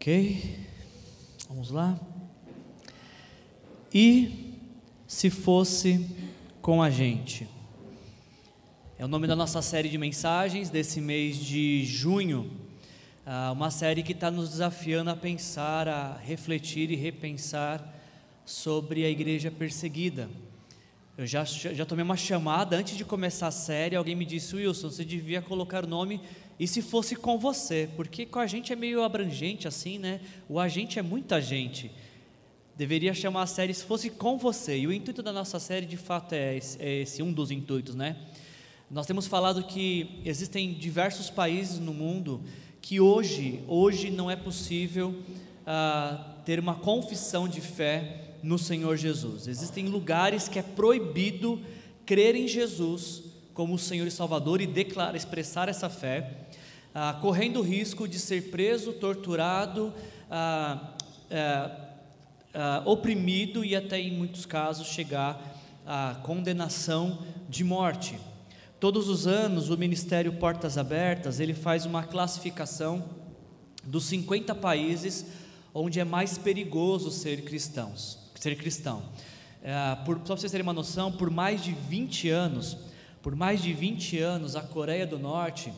Ok? Vamos lá. E se fosse com a gente? É o nome da nossa série de mensagens desse mês de junho. Ah, uma série que está nos desafiando a pensar, a refletir e repensar sobre a igreja perseguida. Eu já, já tomei uma chamada antes de começar a série. Alguém me disse, Wilson, você devia colocar o nome e se fosse com você, porque com a gente é meio abrangente assim, né? O agente é muita gente. Deveria chamar a série se fosse com você. E o intuito da nossa série, de fato, é esse, é esse um dos intuitos, né? Nós temos falado que existem diversos países no mundo que hoje, hoje não é possível ah, ter uma confissão de fé no Senhor Jesus. Existem lugares que é proibido crer em Jesus como o Senhor e Salvador e declarar, expressar essa fé ah, correndo o risco de ser preso, torturado, ah, ah, ah, oprimido e até em muitos casos chegar à condenação de morte. Todos os anos o Ministério Portas Abertas ele faz uma classificação dos 50 países onde é mais perigoso ser cristãos, ser cristão. É, por, só para vocês terem uma noção, por mais de 20 anos, por mais de 20 anos, a Coreia do Norte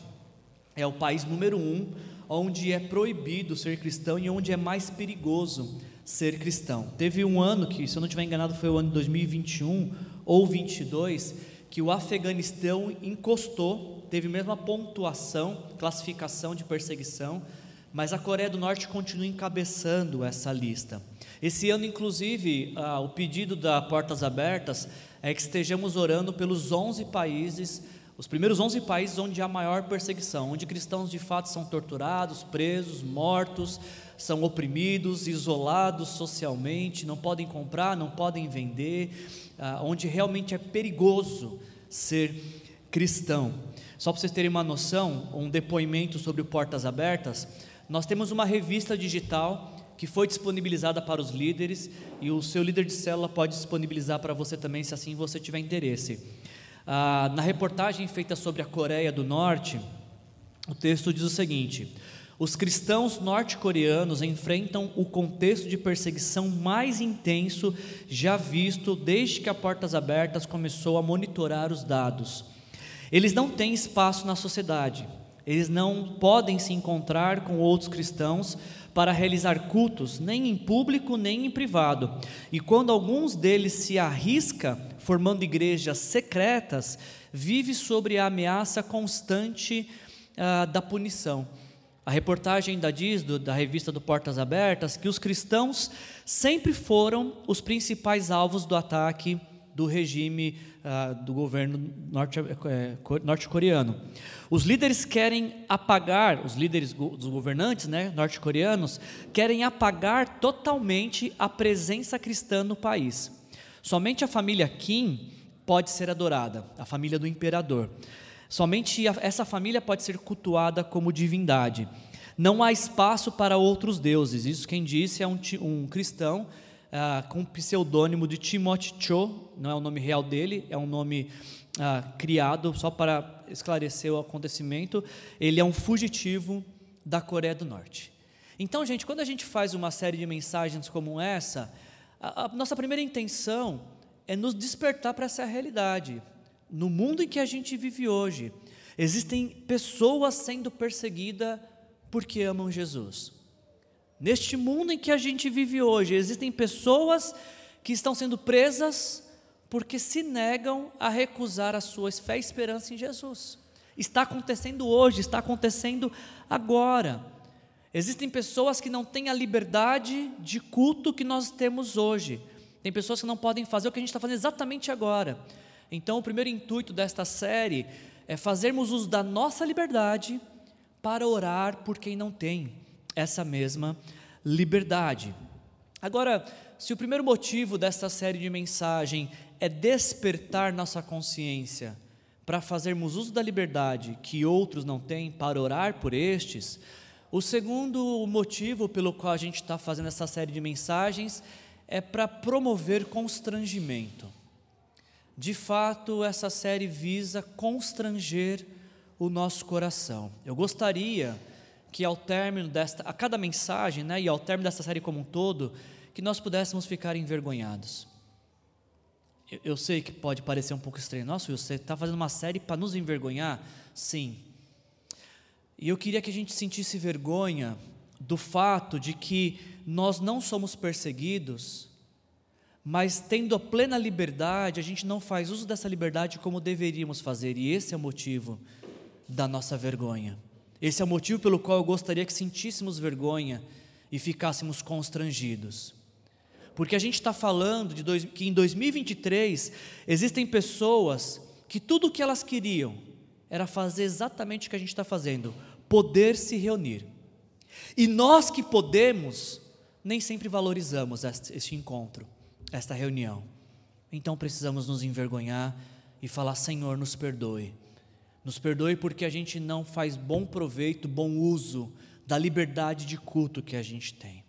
é o país número um onde é proibido ser cristão e onde é mais perigoso ser cristão. Teve um ano que, se eu não estiver enganado, foi o ano de 2021 ou 22, que o Afeganistão encostou, teve a mesma pontuação, classificação de perseguição, mas a Coreia do Norte continua encabeçando essa lista. Esse ano, inclusive, ah, o pedido da Portas Abertas é que estejamos orando pelos 11 países os primeiros 11 países onde há maior perseguição, onde cristãos de fato são torturados, presos, mortos, são oprimidos, isolados socialmente, não podem comprar, não podem vender, ah, onde realmente é perigoso ser cristão. Só para vocês terem uma noção, um depoimento sobre Portas Abertas, nós temos uma revista digital que foi disponibilizada para os líderes e o seu líder de célula pode disponibilizar para você também, se assim você tiver interesse. Ah, na reportagem feita sobre a Coreia do Norte, o texto diz o seguinte: os cristãos norte-coreanos enfrentam o contexto de perseguição mais intenso já visto desde que a Portas Abertas começou a monitorar os dados. Eles não têm espaço na sociedade, eles não podem se encontrar com outros cristãos para realizar cultos, nem em público nem em privado. E quando alguns deles se arrisca formando igrejas secretas, vive sobre a ameaça constante ah, da punição. A reportagem da diz, do, da revista do Portas Abertas, que os cristãos sempre foram os principais alvos do ataque do regime uh, do governo eh, norte-coreano. Os líderes querem apagar, os líderes dos governantes né, norte-coreanos, querem apagar totalmente a presença cristã no país. Somente a família Kim pode ser adorada, a família do imperador. Somente essa família pode ser cultuada como divindade. Não há espaço para outros deuses. Isso quem disse é um, um cristão ah, com o pseudônimo de Timothy Cho, não é o nome real dele, é um nome ah, criado só para esclarecer o acontecimento. Ele é um fugitivo da Coreia do Norte. Então, gente, quando a gente faz uma série de mensagens como essa, a, a nossa primeira intenção é nos despertar para essa realidade. No mundo em que a gente vive hoje, existem pessoas sendo perseguidas porque amam Jesus. Neste mundo em que a gente vive hoje, existem pessoas que estão sendo presas porque se negam a recusar a sua fé e esperança em Jesus. Está acontecendo hoje, está acontecendo agora. Existem pessoas que não têm a liberdade de culto que nós temos hoje. Tem pessoas que não podem fazer o que a gente está fazendo exatamente agora. Então, o primeiro intuito desta série é fazermos uso da nossa liberdade para orar por quem não tem essa mesma liberdade. Agora, se o primeiro motivo desta série de mensagem é despertar nossa consciência para fazermos uso da liberdade que outros não têm, para orar por estes, o segundo motivo pelo qual a gente está fazendo essa série de mensagens é para promover constrangimento. De fato, essa série visa constranger o nosso coração. Eu gostaria que ao término desta, a cada mensagem, né, e ao término desta série como um todo, que nós pudéssemos ficar envergonhados. Eu, eu sei que pode parecer um pouco estranho. Nossa, você está fazendo uma série para nos envergonhar? Sim. E eu queria que a gente sentisse vergonha do fato de que nós não somos perseguidos, mas tendo a plena liberdade, a gente não faz uso dessa liberdade como deveríamos fazer, e esse é o motivo da nossa vergonha. Esse é o motivo pelo qual eu gostaria que sentíssemos vergonha e ficássemos constrangidos. Porque a gente está falando de dois, que em 2023 existem pessoas que tudo o que elas queriam era fazer exatamente o que a gente está fazendo: poder se reunir. E nós que podemos, nem sempre valorizamos este, este encontro, esta reunião. Então precisamos nos envergonhar e falar: Senhor, nos perdoe. Nos perdoe porque a gente não faz bom proveito, bom uso da liberdade de culto que a gente tem.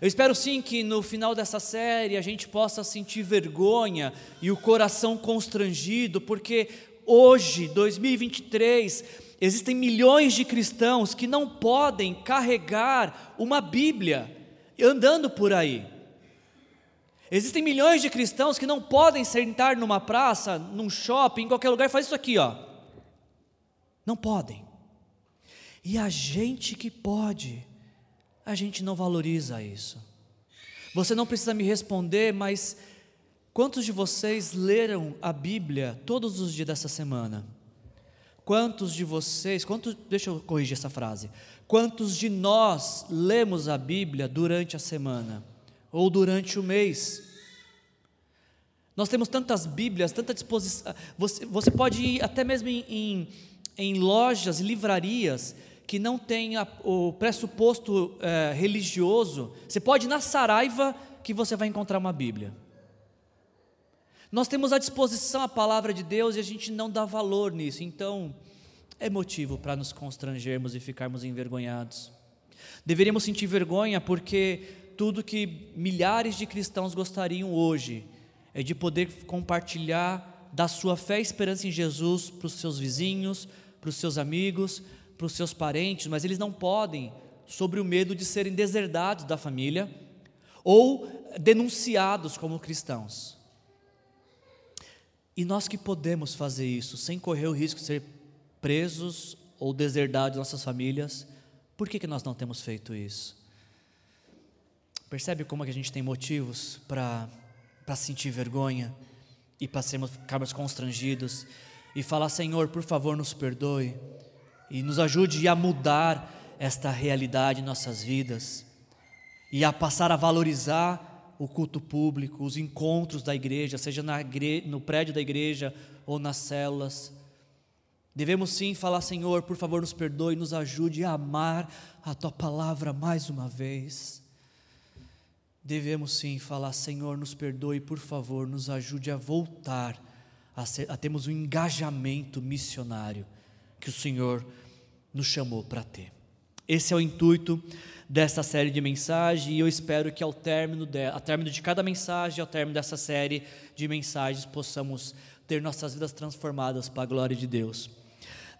Eu espero sim que no final dessa série a gente possa sentir vergonha e o coração constrangido, porque hoje, 2023, existem milhões de cristãos que não podem carregar uma Bíblia andando por aí. Existem milhões de cristãos que não podem sentar numa praça, num shopping, em qualquer lugar fazer isso aqui, ó. Não podem. E a gente que pode, a gente não valoriza isso. Você não precisa me responder, mas quantos de vocês leram a Bíblia todos os dias dessa semana? Quantos de vocês, quantos, deixa eu corrigir essa frase. Quantos de nós lemos a Bíblia durante a semana ou durante o mês? Nós temos tantas Bíblias, tanta disposição. Você, você pode ir até mesmo em, em, em lojas, livrarias, que não tem a, o pressuposto é, religioso. Você pode ir na Saraiva que você vai encontrar uma Bíblia. Nós temos à disposição a palavra de Deus e a gente não dá valor nisso, então é motivo para nos constrangermos e ficarmos envergonhados. Deveríamos sentir vergonha porque tudo que milhares de cristãos gostariam hoje é de poder compartilhar da sua fé e esperança em Jesus para os seus vizinhos, para os seus amigos, para os seus parentes, mas eles não podem, sobre o medo de serem deserdados da família ou denunciados como cristãos. E nós que podemos fazer isso sem correr o risco de ser presos ou deserdados de nossas famílias, por que, que nós não temos feito isso? Percebe como é que a gente tem motivos para sentir vergonha e para ficarmos constrangidos e falar: Senhor, por favor, nos perdoe e nos ajude a mudar esta realidade em nossas vidas e a passar a valorizar o culto público, os encontros da igreja, seja no prédio da igreja ou nas células. Devemos sim falar, Senhor, por favor, nos perdoe, nos ajude a amar a tua palavra mais uma vez. Devemos sim falar, Senhor, nos perdoe, por favor, nos ajude a voltar a, ser, a termos um engajamento missionário que o Senhor nos chamou para ter. Esse é o intuito dessa série de mensagens e eu espero que ao término, de, ao término de cada mensagem, ao término dessa série de mensagens, possamos ter nossas vidas transformadas para a glória de Deus.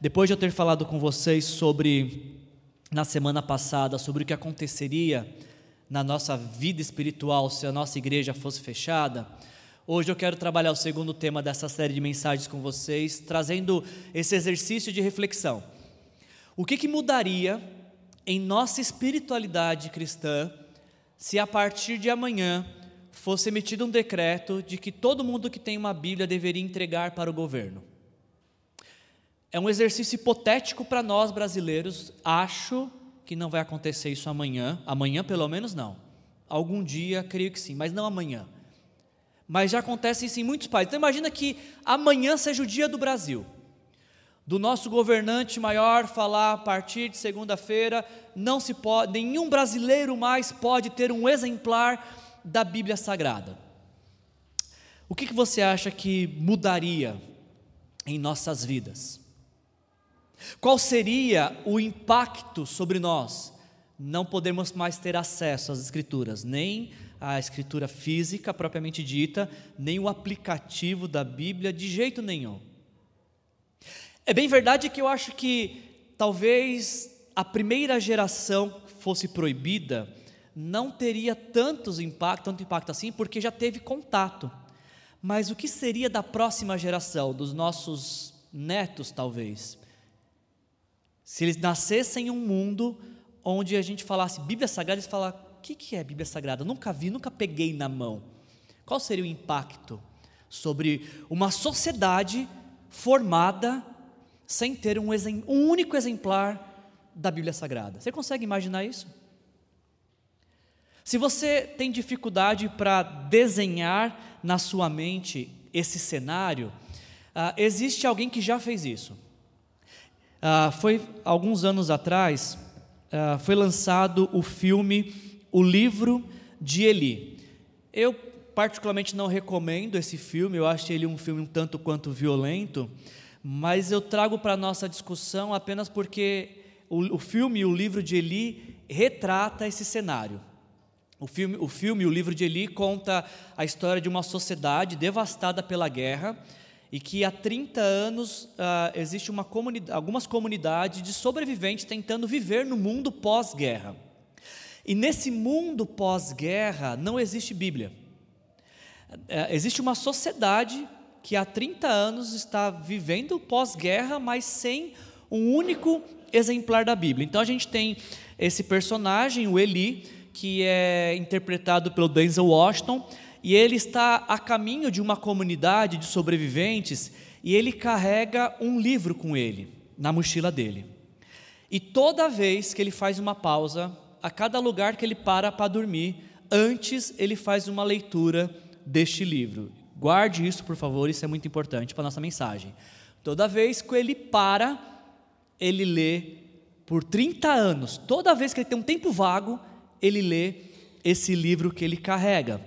Depois de eu ter falado com vocês sobre, na semana passada, sobre o que aconteceria na nossa vida espiritual se a nossa igreja fosse fechada, hoje eu quero trabalhar o segundo tema dessa série de mensagens com vocês, trazendo esse exercício de reflexão. O que, que mudaria em nossa espiritualidade cristã se a partir de amanhã fosse emitido um decreto de que todo mundo que tem uma Bíblia deveria entregar para o governo. É um exercício hipotético para nós brasileiros. Acho que não vai acontecer isso amanhã. Amanhã, pelo menos, não. Algum dia, creio que sim, mas não amanhã. Mas já acontece isso em muitos países. Então, imagina que amanhã seja o dia do Brasil do nosso governante maior falar a partir de segunda-feira, não se pode, nenhum brasileiro mais pode ter um exemplar da Bíblia Sagrada. O que, que você acha que mudaria em nossas vidas? Qual seria o impacto sobre nós? Não podemos mais ter acesso às Escrituras, nem à Escritura física propriamente dita, nem o aplicativo da Bíblia de jeito nenhum. É bem verdade que eu acho que talvez a primeira geração fosse proibida, não teria tantos impacto, tanto impacto assim, porque já teve contato. Mas o que seria da próxima geração, dos nossos netos, talvez? Se eles nascessem em um mundo onde a gente falasse Bíblia Sagrada, eles falassem: o que, que é Bíblia Sagrada? nunca vi, nunca peguei na mão. Qual seria o impacto sobre uma sociedade formada sem ter um, um único exemplar da Bíblia Sagrada? Você consegue imaginar isso? Se você tem dificuldade para desenhar na sua mente esse cenário, uh, existe alguém que já fez isso. Uh, foi alguns anos atrás, uh, foi lançado o filme O Livro de Eli. Eu particularmente não recomendo esse filme, eu acho ele um filme um tanto quanto violento, mas eu trago para nossa discussão apenas porque o, o filme O Livro de Eli retrata esse cenário. O filme, o filme, o livro de Eli, conta a história de uma sociedade devastada pela guerra e que há 30 anos uh, existe uma comunidade, algumas comunidades de sobreviventes tentando viver no mundo pós-guerra. E nesse mundo pós-guerra não existe Bíblia. Uh, existe uma sociedade que há 30 anos está vivendo pós-guerra, mas sem um único exemplar da Bíblia. Então a gente tem esse personagem, o Eli, que é interpretado pelo Denzel Washington, e ele está a caminho de uma comunidade de sobreviventes e ele carrega um livro com ele, na mochila dele. E toda vez que ele faz uma pausa, a cada lugar que ele para para dormir, antes ele faz uma leitura deste livro. Guarde isso, por favor, isso é muito importante para a nossa mensagem. Toda vez que ele para, ele lê por 30 anos, toda vez que ele tem um tempo vago, ele lê esse livro que ele carrega.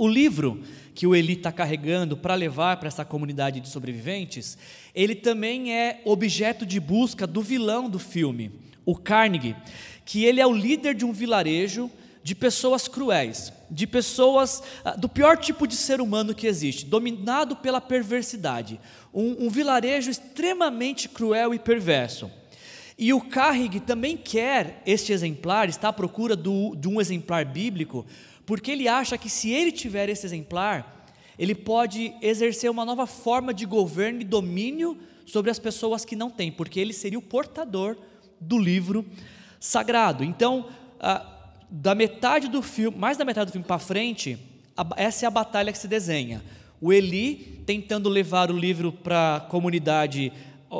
O livro que o Eli está carregando para levar para essa comunidade de sobreviventes, ele também é objeto de busca do vilão do filme, o Carnegie, que ele é o líder de um vilarejo de pessoas cruéis, de pessoas ah, do pior tipo de ser humano que existe, dominado pela perversidade, um, um vilarejo extremamente cruel e perverso. E o Carrig também quer este exemplar, está à procura do, de um exemplar bíblico, porque ele acha que se ele tiver esse exemplar, ele pode exercer uma nova forma de governo e domínio sobre as pessoas que não têm, porque ele seria o portador do livro sagrado. Então, da metade do filme, mais da metade do filme para frente, essa é a batalha que se desenha. O Eli tentando levar o livro para a comunidade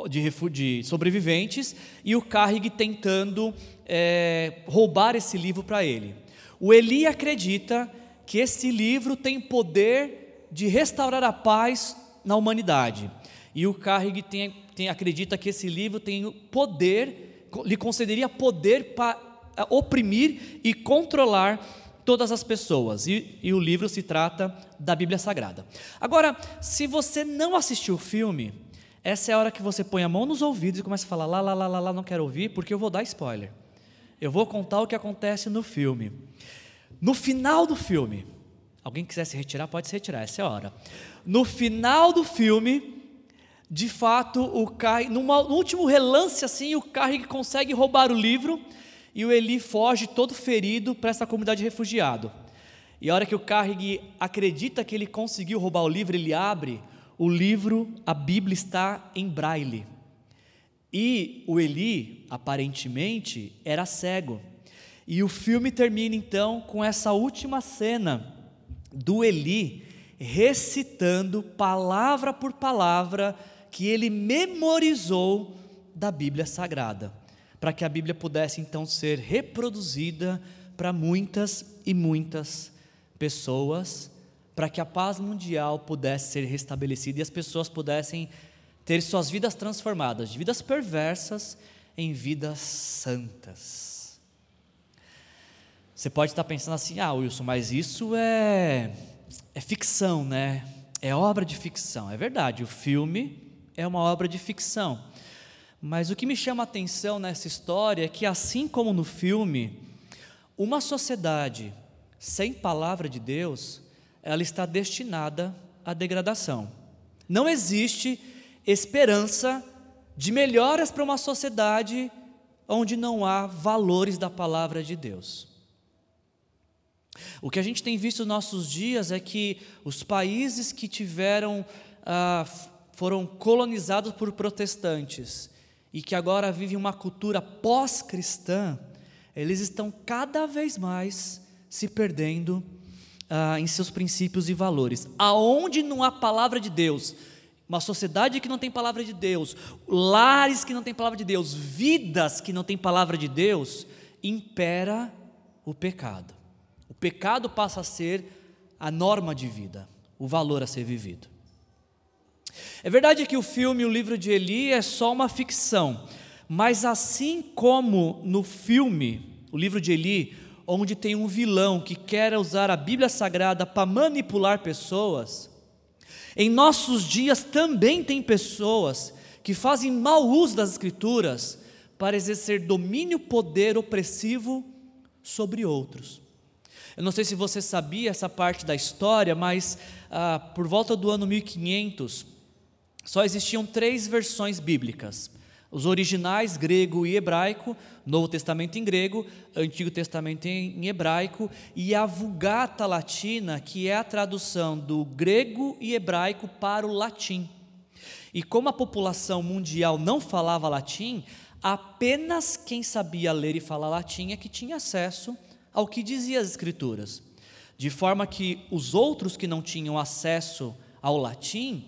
de, de sobreviventes e o Carrig tentando é, roubar esse livro para ele. O Eli acredita que esse livro tem poder de restaurar a paz na humanidade. E o Carrig tem, tem, acredita que esse livro tem poder, lhe concederia poder para oprimir e controlar todas as pessoas. E, e, o livro se trata da Bíblia Sagrada. Agora, se você não assistiu o filme, essa é a hora que você põe a mão nos ouvidos e começa a falar: lá, lá, lá, lá, lá, não quero ouvir, porque eu vou dar spoiler. Eu vou contar o que acontece no filme. No final do filme, alguém quiser se retirar, pode se retirar, essa é a hora. No final do filme, de fato, o Kai, no último relance assim, o Carrig consegue roubar o livro e o Eli foge todo ferido para essa comunidade de refugiado. E a hora que o Carrig acredita que ele conseguiu roubar o livro, ele abre o livro, a Bíblia está em braille. E o Eli, aparentemente, era cego. E o filme termina então com essa última cena do Eli recitando palavra por palavra que ele memorizou da Bíblia Sagrada, para que a Bíblia pudesse então ser reproduzida para muitas e muitas pessoas para que a paz mundial pudesse ser restabelecida e as pessoas pudessem ter suas vidas transformadas, de vidas perversas em vidas santas. Você pode estar pensando assim, ah, Wilson, mas isso é, é ficção, né? É obra de ficção. É verdade, o filme é uma obra de ficção. Mas o que me chama a atenção nessa história é que, assim como no filme, uma sociedade sem palavra de Deus ela está destinada à degradação. Não existe esperança de melhoras para uma sociedade onde não há valores da palavra de Deus. O que a gente tem visto nos nossos dias é que os países que tiveram, ah, foram colonizados por protestantes e que agora vivem uma cultura pós-cristã, eles estão cada vez mais se perdendo ah, em seus princípios e valores. Aonde não há palavra de Deus, uma sociedade que não tem palavra de Deus, lares que não têm palavra de Deus, vidas que não têm palavra de Deus, impera o pecado. O pecado passa a ser a norma de vida, o valor a ser vivido. É verdade que o filme O Livro de Eli é só uma ficção, mas assim como no filme O Livro de Eli, onde tem um vilão que quer usar a Bíblia Sagrada para manipular pessoas, em nossos dias também tem pessoas que fazem mau uso das Escrituras para exercer domínio, poder opressivo sobre outros. Eu não sei se você sabia essa parte da história, mas ah, por volta do ano 1500, só existiam três versões bíblicas: os originais grego e hebraico, Novo Testamento em grego, Antigo Testamento em hebraico e a Vulgata Latina, que é a tradução do grego e hebraico para o latim. E como a população mundial não falava latim, apenas quem sabia ler e falar latim é que tinha acesso ao que dizia as Escrituras. De forma que os outros que não tinham acesso ao latim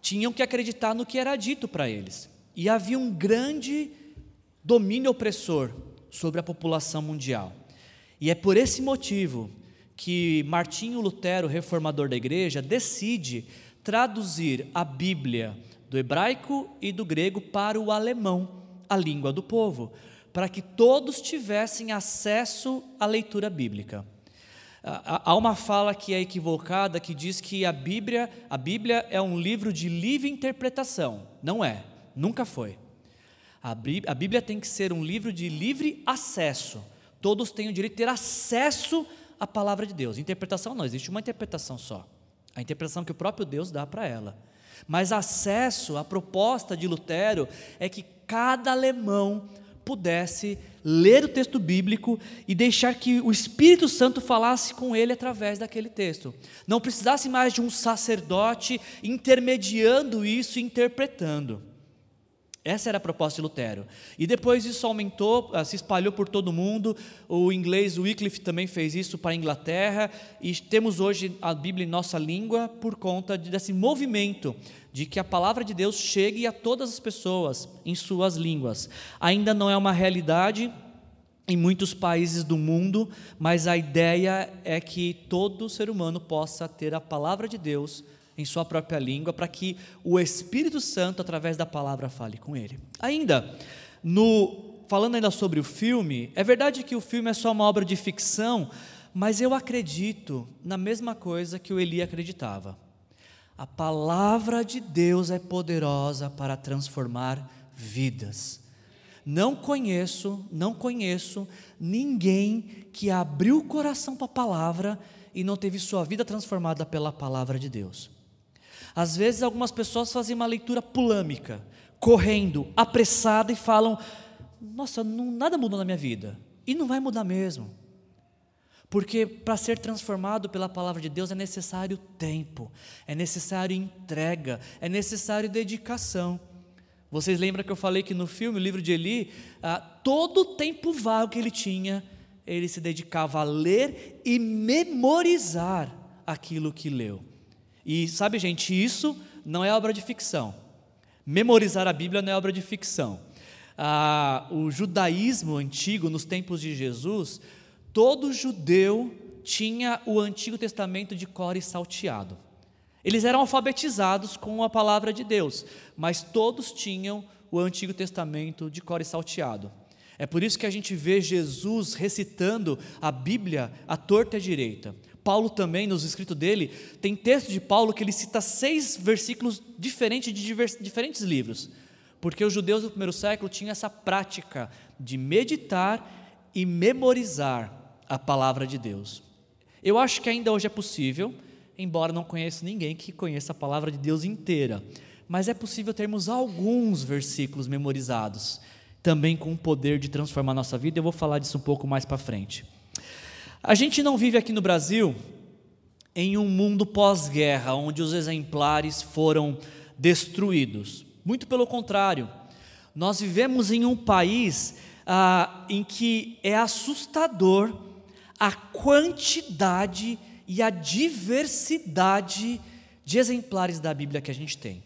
tinham que acreditar no que era dito para eles. E havia um grande domínio opressor sobre a população mundial. E é por esse motivo que Martinho Lutero, reformador da igreja, decide traduzir a Bíblia do hebraico e do grego para o alemão, a língua do povo, para que todos tivessem acesso à leitura bíblica. Há uma fala que é equivocada que diz que a Bíblia, a Bíblia é um livro de livre interpretação. Não é, nunca foi. A Bíblia tem que ser um livro de livre acesso. Todos têm o direito de ter acesso à palavra de Deus. Interpretação não, existe uma interpretação só. A interpretação que o próprio Deus dá para ela. Mas acesso, a proposta de Lutero é que cada alemão pudesse ler o texto bíblico e deixar que o Espírito Santo falasse com ele através daquele texto. Não precisasse mais de um sacerdote intermediando isso e interpretando. Essa era a proposta de Lutero. E depois isso aumentou, ah, se espalhou por todo o mundo. O inglês Wycliffe também fez isso para a Inglaterra. E temos hoje a Bíblia em nossa língua por conta desse movimento de que a palavra de Deus chegue a todas as pessoas em suas línguas. Ainda não é uma realidade em muitos países do mundo, mas a ideia é que todo ser humano possa ter a palavra de Deus em sua própria língua, para que o Espírito Santo, através da palavra, fale com ele. Ainda, no, falando ainda sobre o filme, é verdade que o filme é só uma obra de ficção, mas eu acredito na mesma coisa que o Eli acreditava. A palavra de Deus é poderosa para transformar vidas. Não conheço, não conheço ninguém que abriu o coração para a palavra e não teve sua vida transformada pela palavra de Deus. Às vezes, algumas pessoas fazem uma leitura polêmica, correndo, apressada e falam: Nossa, não, nada mudou na minha vida. E não vai mudar mesmo. Porque para ser transformado pela palavra de Deus é necessário tempo, é necessário entrega, é necessário dedicação. Vocês lembram que eu falei que no filme, o livro de Eli, ah, todo o tempo vago que ele tinha, ele se dedicava a ler e memorizar aquilo que leu. E sabe, gente, isso não é obra de ficção. Memorizar a Bíblia não é obra de ficção. Ah, o judaísmo antigo, nos tempos de Jesus, todo judeu tinha o Antigo Testamento de cor e salteado. Eles eram alfabetizados com a palavra de Deus, mas todos tinham o Antigo Testamento de cor e salteado. É por isso que a gente vê Jesus recitando a Bíblia à torta e à direita. Paulo também, nos escritos dele, tem texto de Paulo que ele cita seis versículos diferentes de diferentes livros, porque os judeus do primeiro século tinham essa prática de meditar e memorizar a palavra de Deus. Eu acho que ainda hoje é possível, embora não conheça ninguém que conheça a palavra de Deus inteira, mas é possível termos alguns versículos memorizados, também com o poder de transformar nossa vida. Eu vou falar disso um pouco mais para frente. A gente não vive aqui no Brasil em um mundo pós-guerra, onde os exemplares foram destruídos. Muito pelo contrário, nós vivemos em um país ah, em que é assustador a quantidade e a diversidade de exemplares da Bíblia que a gente tem.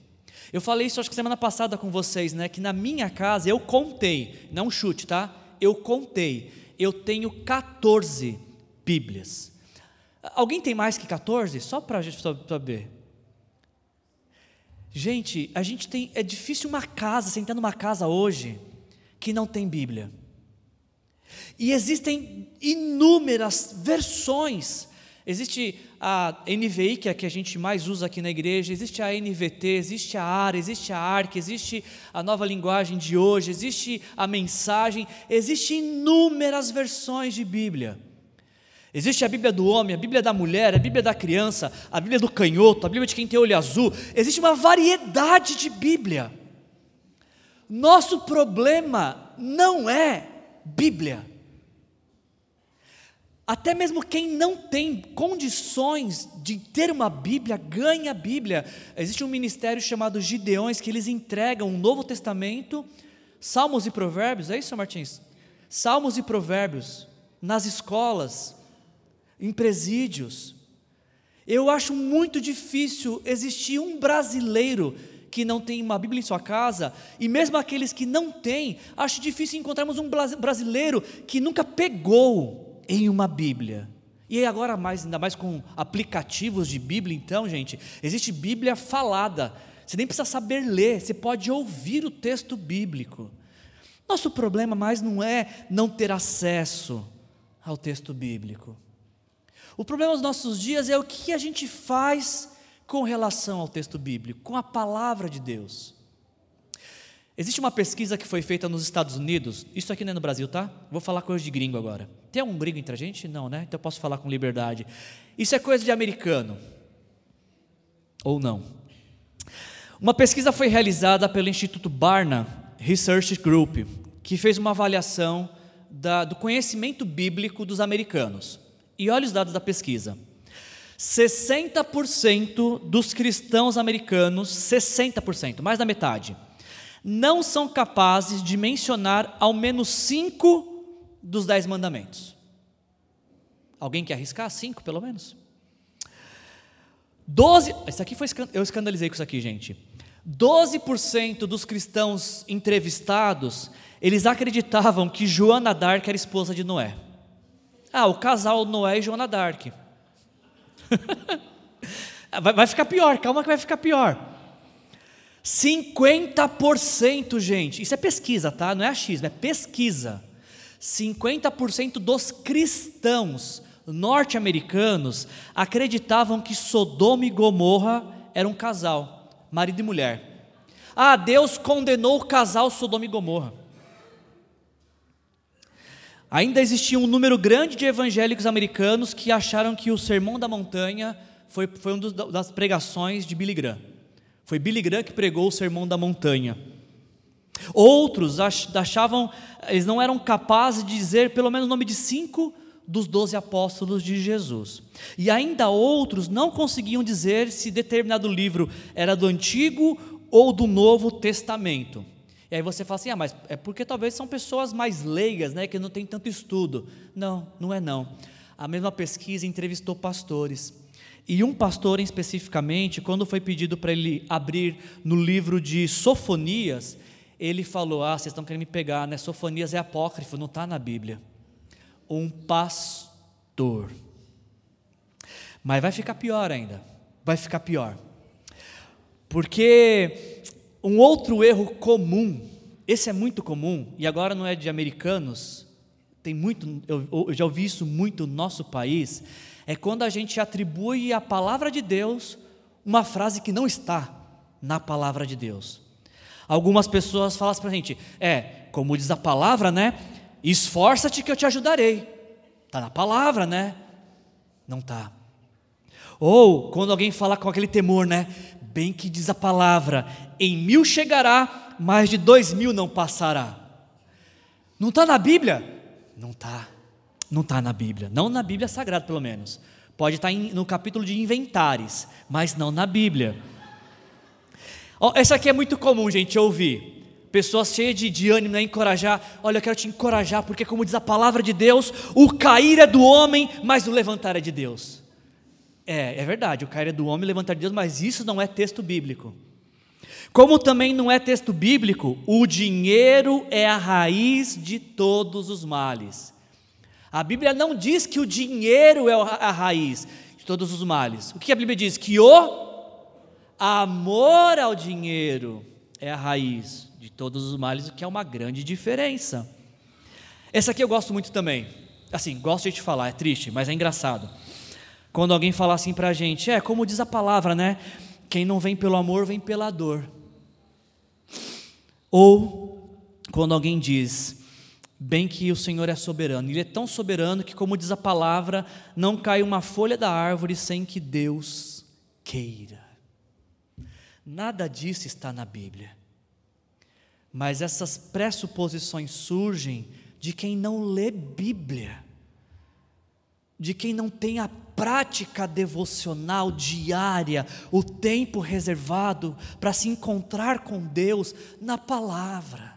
Eu falei isso acho que semana passada com vocês, né? Que na minha casa eu contei, não chute, tá? Eu contei, eu tenho 14 Bíblias. Alguém tem mais que 14? Só para a gente saber. Gente, a gente tem. É difícil uma casa, sentar numa casa hoje, que não tem Bíblia. E existem inúmeras versões. Existe a NVI, que é a que a gente mais usa aqui na igreja, existe a NVT, existe a ARA, existe a ARC, existe a nova linguagem de hoje, existe a mensagem, existem inúmeras versões de Bíblia. Existe a Bíblia do homem, a Bíblia da mulher, a Bíblia da criança, a Bíblia do canhoto, a Bíblia de quem tem olho azul. Existe uma variedade de Bíblia. Nosso problema não é Bíblia. Até mesmo quem não tem condições de ter uma Bíblia, ganha a Bíblia. Existe um ministério chamado Gideões que eles entregam o um Novo Testamento, Salmos e Provérbios, é isso, Martins? Salmos e Provérbios nas escolas em presídios. Eu acho muito difícil existir um brasileiro que não tem uma Bíblia em sua casa, e mesmo aqueles que não têm, acho difícil encontrarmos um brasileiro que nunca pegou em uma Bíblia. E agora mais, ainda mais com aplicativos de Bíblia, então, gente, existe Bíblia falada. Você nem precisa saber ler, você pode ouvir o texto bíblico. Nosso problema mais não é não ter acesso ao texto bíblico. O problema dos nossos dias é o que a gente faz com relação ao texto bíblico, com a palavra de Deus. Existe uma pesquisa que foi feita nos Estados Unidos, isso aqui não é no Brasil, tá? Vou falar coisa de gringo agora. Tem algum gringo entre a gente? Não, né? Então eu posso falar com liberdade. Isso é coisa de americano. Ou não. Uma pesquisa foi realizada pelo Instituto Barna Research Group, que fez uma avaliação da, do conhecimento bíblico dos americanos. E olha os dados da pesquisa. 60% dos cristãos americanos, 60%, mais da metade, não são capazes de mencionar ao menos cinco dos dez mandamentos. Alguém quer arriscar? Cinco, pelo menos? 12, isso aqui foi, eu escandalizei com isso aqui, gente. 12% dos cristãos entrevistados, eles acreditavam que Joana Dark era esposa de Noé. Ah, o casal Noé e Joana Dark. vai, vai ficar pior, calma que vai ficar pior. 50%, gente, isso é pesquisa, tá? Não é achismo, é pesquisa. 50% dos cristãos norte-americanos acreditavam que Sodoma e Gomorra eram um casal, marido e mulher. Ah, Deus condenou o casal Sodoma e Gomorra. Ainda existia um número grande de evangélicos americanos que acharam que o Sermão da Montanha foi, foi uma das pregações de Billy Graham. Foi Billy Graham que pregou o Sermão da Montanha. Outros achavam, eles não eram capazes de dizer pelo menos o nome de cinco dos doze apóstolos de Jesus. E ainda outros não conseguiam dizer se determinado livro era do Antigo ou do Novo Testamento. E aí você fala assim: ah, mas é porque talvez são pessoas mais leigas, né, que não têm tanto estudo. Não, não é não. A mesma pesquisa entrevistou pastores. E um pastor especificamente, quando foi pedido para ele abrir no livro de Sofonias, ele falou: Ah, vocês estão querendo me pegar, né? Sofonias é apócrifo, não está na Bíblia. Um pastor. Mas vai ficar pior ainda. Vai ficar pior. Porque um outro erro comum, esse é muito comum, e agora não é de americanos, tem muito, eu, eu já ouvi isso muito no nosso país, é quando a gente atribui à palavra de Deus uma frase que não está na palavra de Deus. Algumas pessoas falam para a gente, é, como diz a palavra, né? Esforça-te que eu te ajudarei. Está na palavra, né? Não está. Ou quando alguém fala com aquele temor, né? Bem que diz a palavra: em mil chegará, mas de dois mil não passará. Não está na Bíblia? Não está. Não está na Bíblia. Não na Bíblia Sagrada, pelo menos. Pode estar tá no capítulo de inventares, mas não na Bíblia. Oh, essa aqui é muito comum, gente, ouvir. Pessoas cheias de, de ânimo, né, encorajar. Olha, eu quero te encorajar, porque, como diz a palavra de Deus, o cair é do homem, mas o levantar é de Deus. É, é verdade, o cair é do homem, o levantar é de Deus, mas isso não é texto bíblico. Como também não é texto bíblico, o dinheiro é a raiz de todos os males. A Bíblia não diz que o dinheiro é a raiz de todos os males. O que a Bíblia diz? Que o amor ao dinheiro é a raiz de todos os males, o que é uma grande diferença. Essa aqui eu gosto muito também. Assim, gosto de te falar, é triste, mas é engraçado. Quando alguém fala assim para a gente, é como diz a palavra, né? Quem não vem pelo amor, vem pela dor. Ou quando alguém diz, bem que o Senhor é soberano, Ele é tão soberano que, como diz a palavra, não cai uma folha da árvore sem que Deus queira. Nada disso está na Bíblia. Mas essas pressuposições surgem de quem não lê Bíblia, de quem não tem a prática devocional diária, o tempo reservado para se encontrar com Deus na palavra.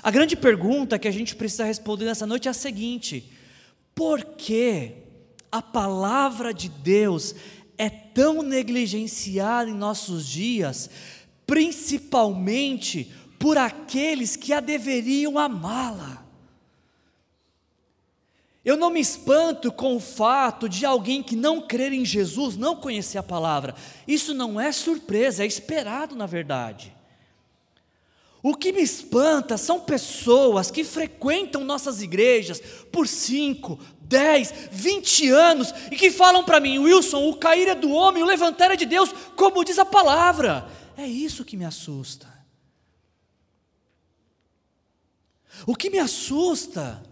A grande pergunta que a gente precisa responder nessa noite é a seguinte: por que a palavra de Deus é tão negligenciada em nossos dias, principalmente por aqueles que a deveriam amá-la. Eu não me espanto com o fato de alguém que não crer em Jesus não conhecer a palavra. Isso não é surpresa, é esperado na verdade. O que me espanta são pessoas que frequentam nossas igrejas por 5, 10, 20 anos e que falam para mim, Wilson, o cair é do homem, o levantar é de Deus, como diz a palavra. É isso que me assusta. O que me assusta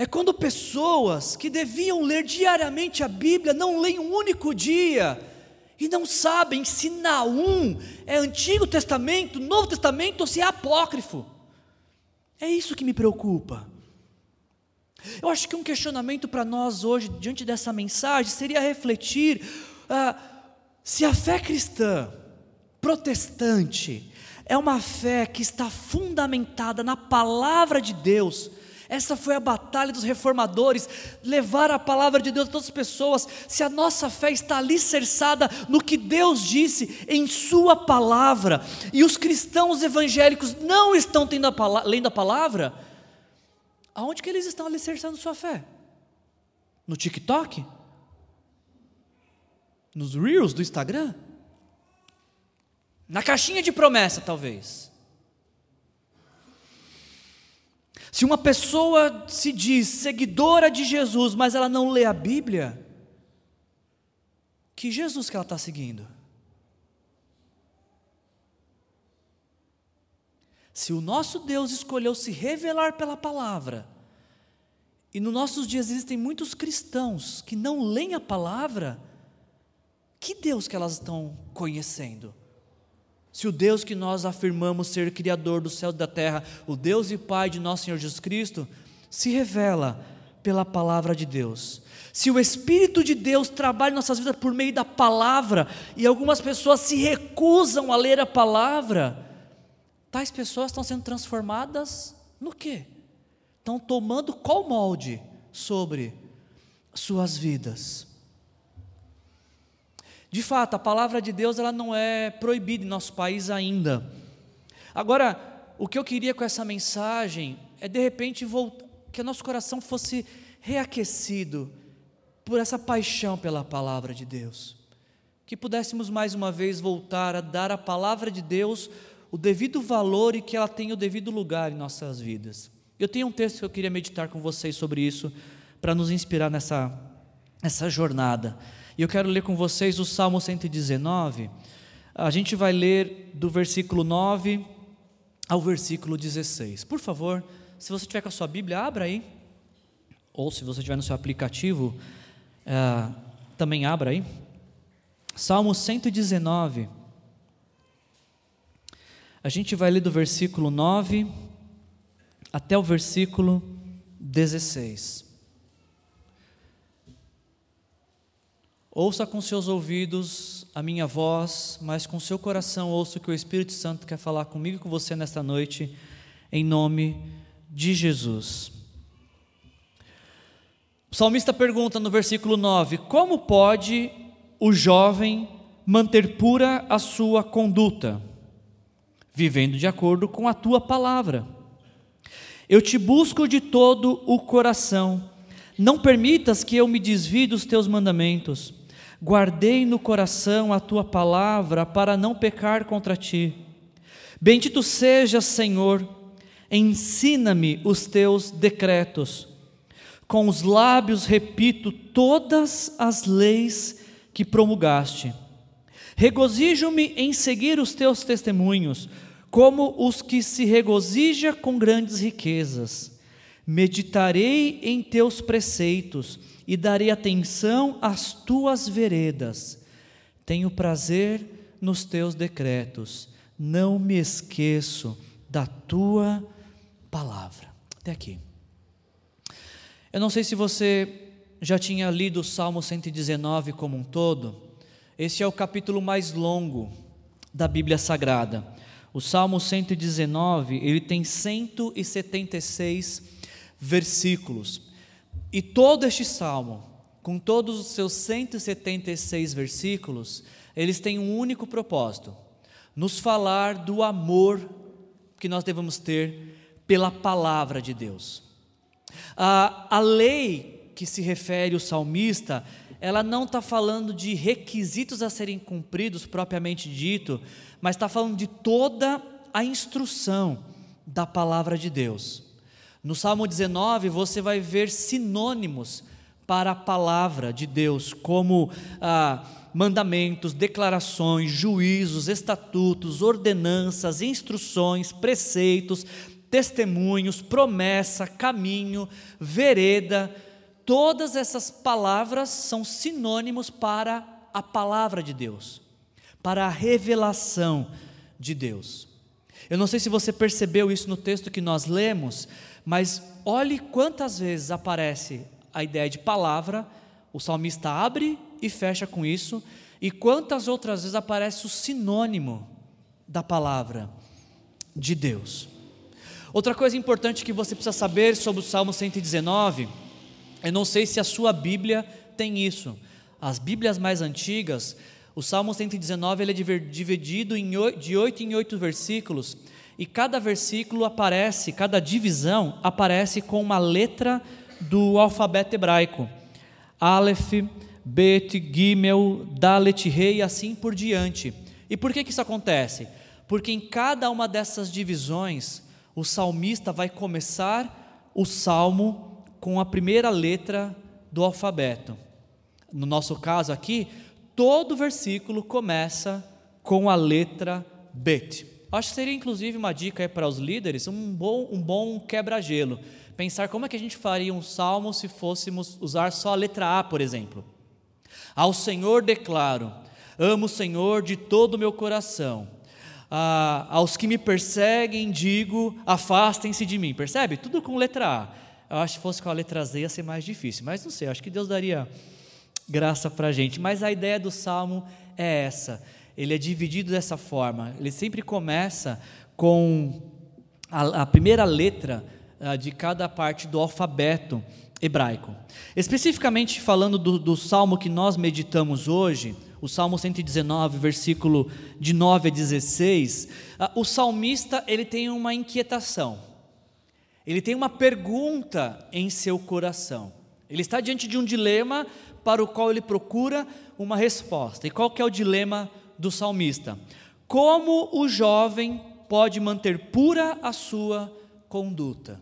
é quando pessoas que deviam ler diariamente a Bíblia não leem um único dia e não sabem se Naum é Antigo Testamento, Novo Testamento ou se é apócrifo. É isso que me preocupa. Eu acho que um questionamento para nós hoje, diante dessa mensagem, seria refletir ah, se a fé cristã protestante é uma fé que está fundamentada na palavra de Deus. Essa foi a batalha dos reformadores, levar a palavra de Deus a todas as pessoas. Se a nossa fé está alicerçada no que Deus disse em Sua palavra, e os cristãos evangélicos não estão tendo a lendo a palavra, aonde que eles estão alicerçando sua fé? No TikTok? Nos Reels do Instagram? Na caixinha de promessa, talvez. Se uma pessoa se diz seguidora de Jesus, mas ela não lê a Bíblia, que Jesus que ela está seguindo? Se o nosso Deus escolheu se revelar pela palavra, e nos nossos dias existem muitos cristãos que não leem a palavra, que Deus que elas estão conhecendo? Se o Deus que nós afirmamos ser Criador do céu e da terra, o Deus e Pai de nosso Senhor Jesus Cristo, se revela pela palavra de Deus. Se o Espírito de Deus trabalha em nossas vidas por meio da palavra, e algumas pessoas se recusam a ler a palavra, tais pessoas estão sendo transformadas no quê? Estão tomando qual molde sobre suas vidas? De fato, a palavra de Deus ela não é proibida em nosso país ainda. Agora, o que eu queria com essa mensagem é de repente voltar, que nosso coração fosse reaquecido por essa paixão pela palavra de Deus. Que pudéssemos mais uma vez voltar a dar à palavra de Deus o devido valor e que ela tenha o devido lugar em nossas vidas. Eu tenho um texto que eu queria meditar com vocês sobre isso, para nos inspirar nessa, nessa jornada. E eu quero ler com vocês o Salmo 119. A gente vai ler do versículo 9 ao versículo 16. Por favor, se você tiver com a sua Bíblia, abra aí. Ou se você tiver no seu aplicativo, é, também abra aí. Salmo 119. A gente vai ler do versículo 9 até o versículo 16. Ouça com seus ouvidos a minha voz, mas com seu coração ouça o que o Espírito Santo quer falar comigo e com você nesta noite, em nome de Jesus. O salmista pergunta no versículo 9: Como pode o jovem manter pura a sua conduta? Vivendo de acordo com a tua palavra. Eu te busco de todo o coração. Não permitas que eu me desvie dos teus mandamentos. Guardei no coração a tua palavra para não pecar contra ti. Bendito seja, Senhor, ensina-me os teus decretos. Com os lábios repito todas as leis que promulgaste. Regozijo-me em seguir os teus testemunhos como os que se regozija com grandes riquezas. Meditarei em teus preceitos e darei atenção às tuas veredas. Tenho prazer nos teus decretos, não me esqueço da tua palavra. Até aqui. Eu não sei se você já tinha lido o Salmo 119 como um todo. Esse é o capítulo mais longo da Bíblia Sagrada. O Salmo 119, ele tem 176 versículos. E todo este salmo, com todos os seus 176 versículos, eles têm um único propósito: nos falar do amor que nós devemos ter pela palavra de Deus. A, a lei que se refere o salmista, ela não está falando de requisitos a serem cumpridos propriamente dito, mas está falando de toda a instrução da palavra de Deus. No Salmo 19, você vai ver sinônimos para a palavra de Deus, como ah, mandamentos, declarações, juízos, estatutos, ordenanças, instruções, preceitos, testemunhos, promessa, caminho, vereda. Todas essas palavras são sinônimos para a palavra de Deus para a revelação de Deus. Eu não sei se você percebeu isso no texto que nós lemos, mas olhe quantas vezes aparece a ideia de palavra, o salmista abre e fecha com isso, e quantas outras vezes aparece o sinônimo da palavra de Deus. Outra coisa importante que você precisa saber sobre o Salmo 119, eu não sei se a sua Bíblia tem isso. As Bíblias mais antigas, o Salmo 119 ele é dividido em, de oito em oito versículos, e cada versículo aparece, cada divisão aparece com uma letra do alfabeto hebraico. Aleph, Bet, Gimel, Dalet, Rei e assim por diante. E por que, que isso acontece? Porque em cada uma dessas divisões, o salmista vai começar o salmo com a primeira letra do alfabeto. No nosso caso aqui, todo versículo começa com a letra Bet. Acho que seria inclusive uma dica para os líderes, um bom, um bom quebra-gelo. Pensar como é que a gente faria um salmo se fôssemos usar só a letra A, por exemplo. Ao Senhor declaro: amo o Senhor de todo o meu coração. Ah, aos que me perseguem, digo: afastem-se de mim. Percebe? Tudo com letra A. Eu acho que fosse com a letra Z ia ser mais difícil, mas não sei, acho que Deus daria graça para a gente. Mas a ideia do salmo é essa. Ele é dividido dessa forma. Ele sempre começa com a, a primeira letra uh, de cada parte do alfabeto hebraico. Especificamente falando do, do salmo que nós meditamos hoje, o Salmo 119, versículo de 9 a 16, uh, o salmista ele tem uma inquietação. Ele tem uma pergunta em seu coração. Ele está diante de um dilema para o qual ele procura uma resposta. E qual que é o dilema do salmista? Como o jovem pode manter pura a sua conduta?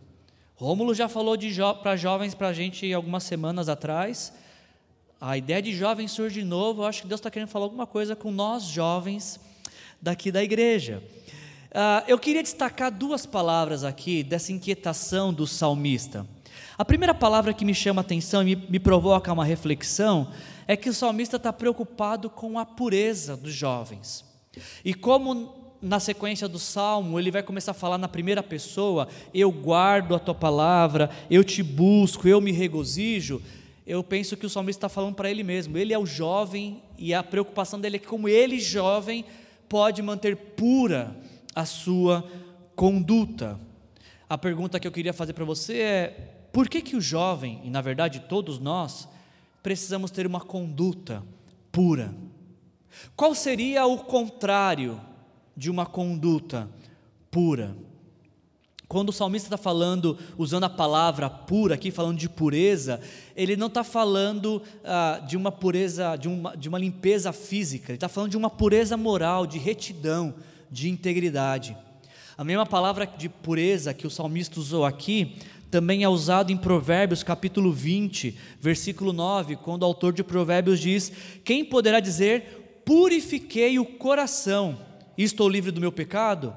Rômulo já falou jo para jovens para a gente algumas semanas atrás. A ideia de jovem surge de novo. Eu acho que Deus está querendo falar alguma coisa com nós jovens daqui da igreja. Uh, eu queria destacar duas palavras aqui dessa inquietação do salmista. A primeira palavra que me chama a atenção e me, me provoca uma reflexão é que o salmista está preocupado com a pureza dos jovens. E como na sequência do salmo ele vai começar a falar na primeira pessoa: Eu guardo a tua palavra, eu te busco, eu me regozijo. Eu penso que o salmista está falando para ele mesmo. Ele é o jovem e a preocupação dele é que, como ele, jovem, pode manter pura a sua conduta. A pergunta que eu queria fazer para você é: por que, que o jovem, e na verdade todos nós, precisamos ter uma conduta pura? Qual seria o contrário de uma conduta pura? Quando o salmista está falando, usando a palavra pura aqui, falando de pureza, ele não está falando ah, de uma pureza, de uma, de uma limpeza física, ele está falando de uma pureza moral, de retidão, de integridade. A mesma palavra de pureza que o salmista usou aqui também é usado em Provérbios capítulo 20, versículo 9, quando o autor de Provérbios diz: Quem poderá dizer, purifiquei o coração e estou livre do meu pecado?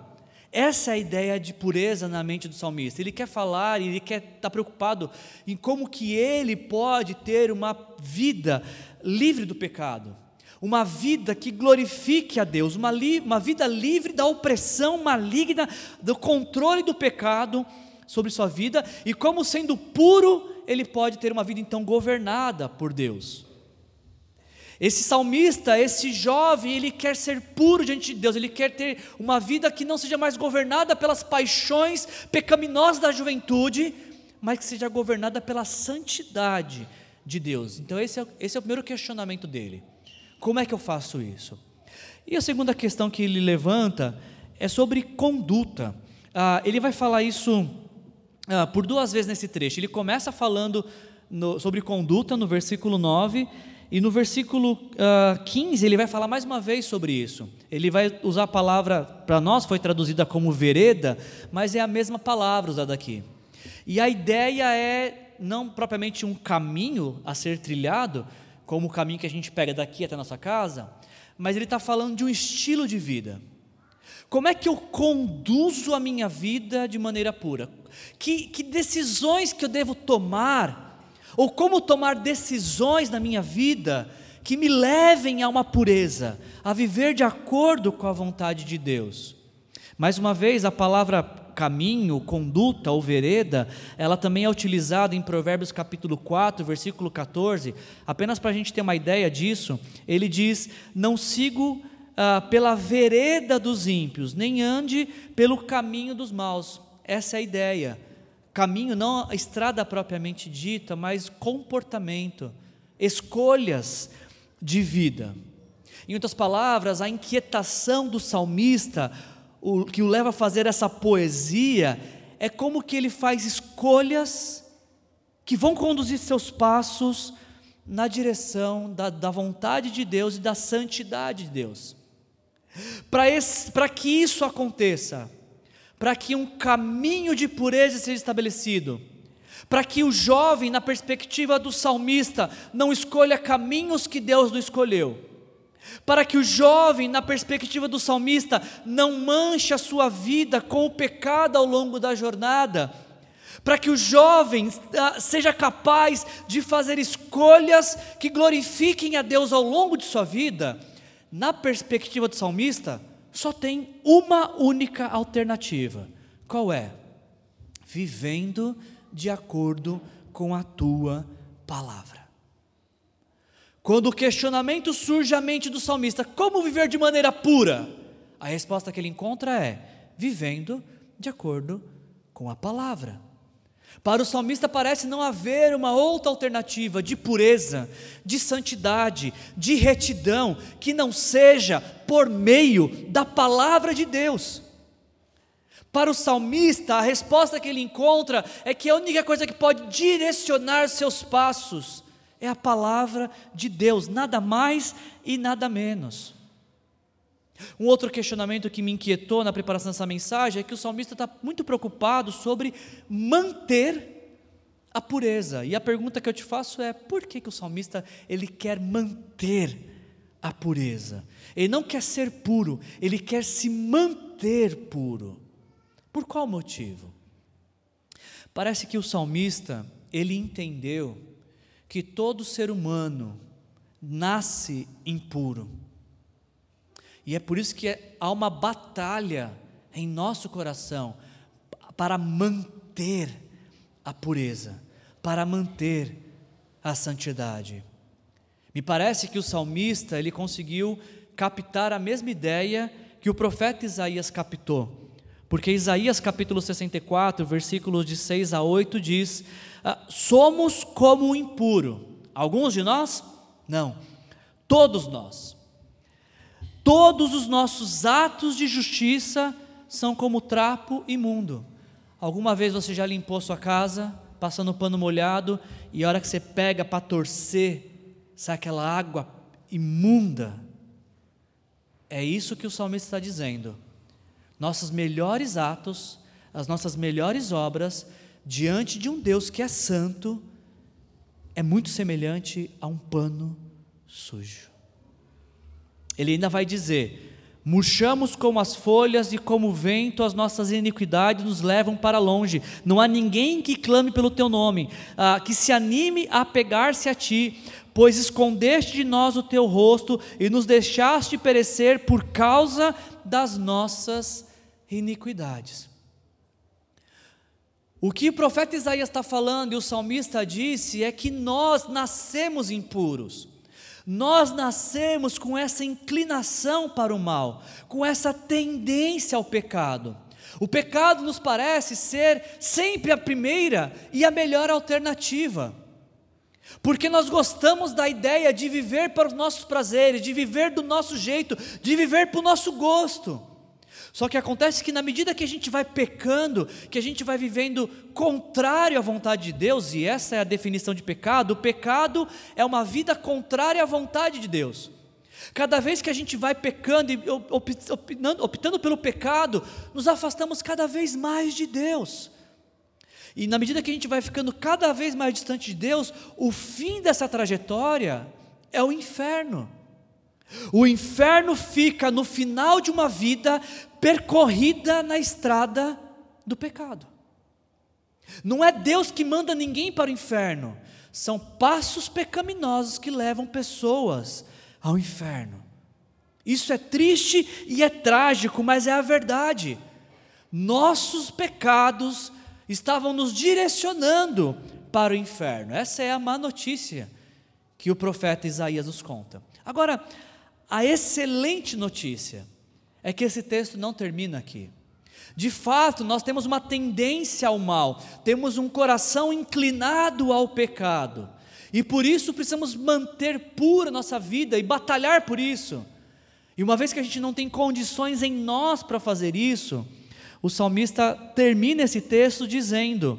Essa é a ideia de pureza na mente do salmista. Ele quer falar, ele quer estar tá preocupado em como que ele pode ter uma vida livre do pecado, uma vida que glorifique a Deus, uma, li, uma vida livre da opressão maligna, do controle do pecado sobre sua vida e como sendo puro, ele pode ter uma vida então governada por Deus. Esse salmista, esse jovem, ele quer ser puro diante de Deus, ele quer ter uma vida que não seja mais governada pelas paixões pecaminosas da juventude, mas que seja governada pela santidade de Deus. Então, esse é, esse é o primeiro questionamento dele: como é que eu faço isso? E a segunda questão que ele levanta é sobre conduta. Ah, ele vai falar isso ah, por duas vezes nesse trecho. Ele começa falando no, sobre conduta no versículo 9, e no versículo uh, ah, 15 ele vai falar mais uma vez sobre isso. Ele vai usar a palavra, para nós foi traduzida como vereda, mas é a mesma palavra usada aqui. E a ideia é não propriamente um caminho a ser trilhado, como o caminho que a gente pega daqui até a nossa casa, mas ele está falando de um estilo de vida. Como é que eu conduzo a minha vida de maneira pura? Que, que decisões que eu devo tomar? Ou como tomar decisões na minha vida que me levem a uma pureza, a viver de acordo com a vontade de Deus? Mais uma vez, a palavra caminho, conduta ou vereda, ela também é utilizada em Provérbios capítulo 4, versículo 14. Apenas para a gente ter uma ideia disso, ele diz: Não sigo ah, pela vereda dos ímpios, nem ande pelo caminho dos maus. Essa é a ideia. Caminho, não a estrada propriamente dita, mas comportamento, escolhas de vida. Em outras palavras, a inquietação do salmista, o que o leva a fazer essa poesia, é como que ele faz escolhas que vão conduzir seus passos na direção da, da vontade de Deus e da santidade de Deus. Para que isso aconteça, para que um caminho de pureza seja estabelecido, para que o jovem, na perspectiva do salmista, não escolha caminhos que Deus não escolheu, para que o jovem, na perspectiva do salmista, não manche a sua vida com o pecado ao longo da jornada, para que o jovem ah, seja capaz de fazer escolhas que glorifiquem a Deus ao longo de sua vida na perspectiva do salmista, só tem uma única alternativa. Qual é? Vivendo de acordo com a tua palavra. Quando o questionamento surge à mente do salmista, como viver de maneira pura? A resposta que ele encontra é: vivendo de acordo com a palavra. Para o salmista parece não haver uma outra alternativa de pureza, de santidade, de retidão, que não seja por meio da palavra de Deus. Para o salmista, a resposta que ele encontra é que a única coisa que pode direcionar seus passos é a palavra de Deus, nada mais e nada menos. Um outro questionamento que me inquietou na preparação dessa mensagem é que o salmista está muito preocupado sobre manter a pureza. E a pergunta que eu te faço é: por que, que o salmista ele quer manter a pureza? Ele não quer ser puro, ele quer se manter puro. Por qual motivo? Parece que o salmista, ele entendeu que todo ser humano nasce impuro. E é por isso que há uma batalha em nosso coração para manter a pureza, para manter a santidade. Me parece que o salmista, ele conseguiu captar a mesma ideia que o profeta Isaías captou. Porque Isaías capítulo 64, versículos de 6 a 8 diz: ah, Somos como o impuro. Alguns de nós? Não. Todos nós. Todos os nossos atos de justiça são como trapo imundo. Alguma vez você já limpou sua casa, passando pano molhado, e a hora que você pega para torcer, sai aquela água imunda? É isso que o salmista está dizendo. Nossos melhores atos, as nossas melhores obras, diante de um Deus que é santo, é muito semelhante a um pano sujo. Ele ainda vai dizer: Murchamos como as folhas e como o vento, as nossas iniquidades nos levam para longe. Não há ninguém que clame pelo teu nome, ah, que se anime a pegar-se a ti, pois escondeste de nós o teu rosto e nos deixaste perecer por causa das nossas iniquidades. O que o profeta Isaías está falando e o salmista disse é que nós nascemos impuros. Nós nascemos com essa inclinação para o mal, com essa tendência ao pecado. O pecado nos parece ser sempre a primeira e a melhor alternativa. Porque nós gostamos da ideia de viver para os nossos prazeres, de viver do nosso jeito, de viver para o nosso gosto. Só que acontece que na medida que a gente vai pecando, que a gente vai vivendo contrário à vontade de Deus, e essa é a definição de pecado, o pecado é uma vida contrária à vontade de Deus. Cada vez que a gente vai pecando e optando, optando pelo pecado, nos afastamos cada vez mais de Deus. E na medida que a gente vai ficando cada vez mais distante de Deus, o fim dessa trajetória é o inferno. O inferno fica no final de uma vida percorrida na estrada do pecado. Não é Deus que manda ninguém para o inferno, são passos pecaminosos que levam pessoas ao inferno. Isso é triste e é trágico, mas é a verdade. Nossos pecados estavam nos direcionando para o inferno. Essa é a má notícia que o profeta Isaías nos conta. Agora, a excelente notícia é que esse texto não termina aqui. De fato, nós temos uma tendência ao mal, temos um coração inclinado ao pecado, e por isso precisamos manter pura nossa vida e batalhar por isso. E uma vez que a gente não tem condições em nós para fazer isso, o salmista termina esse texto dizendo: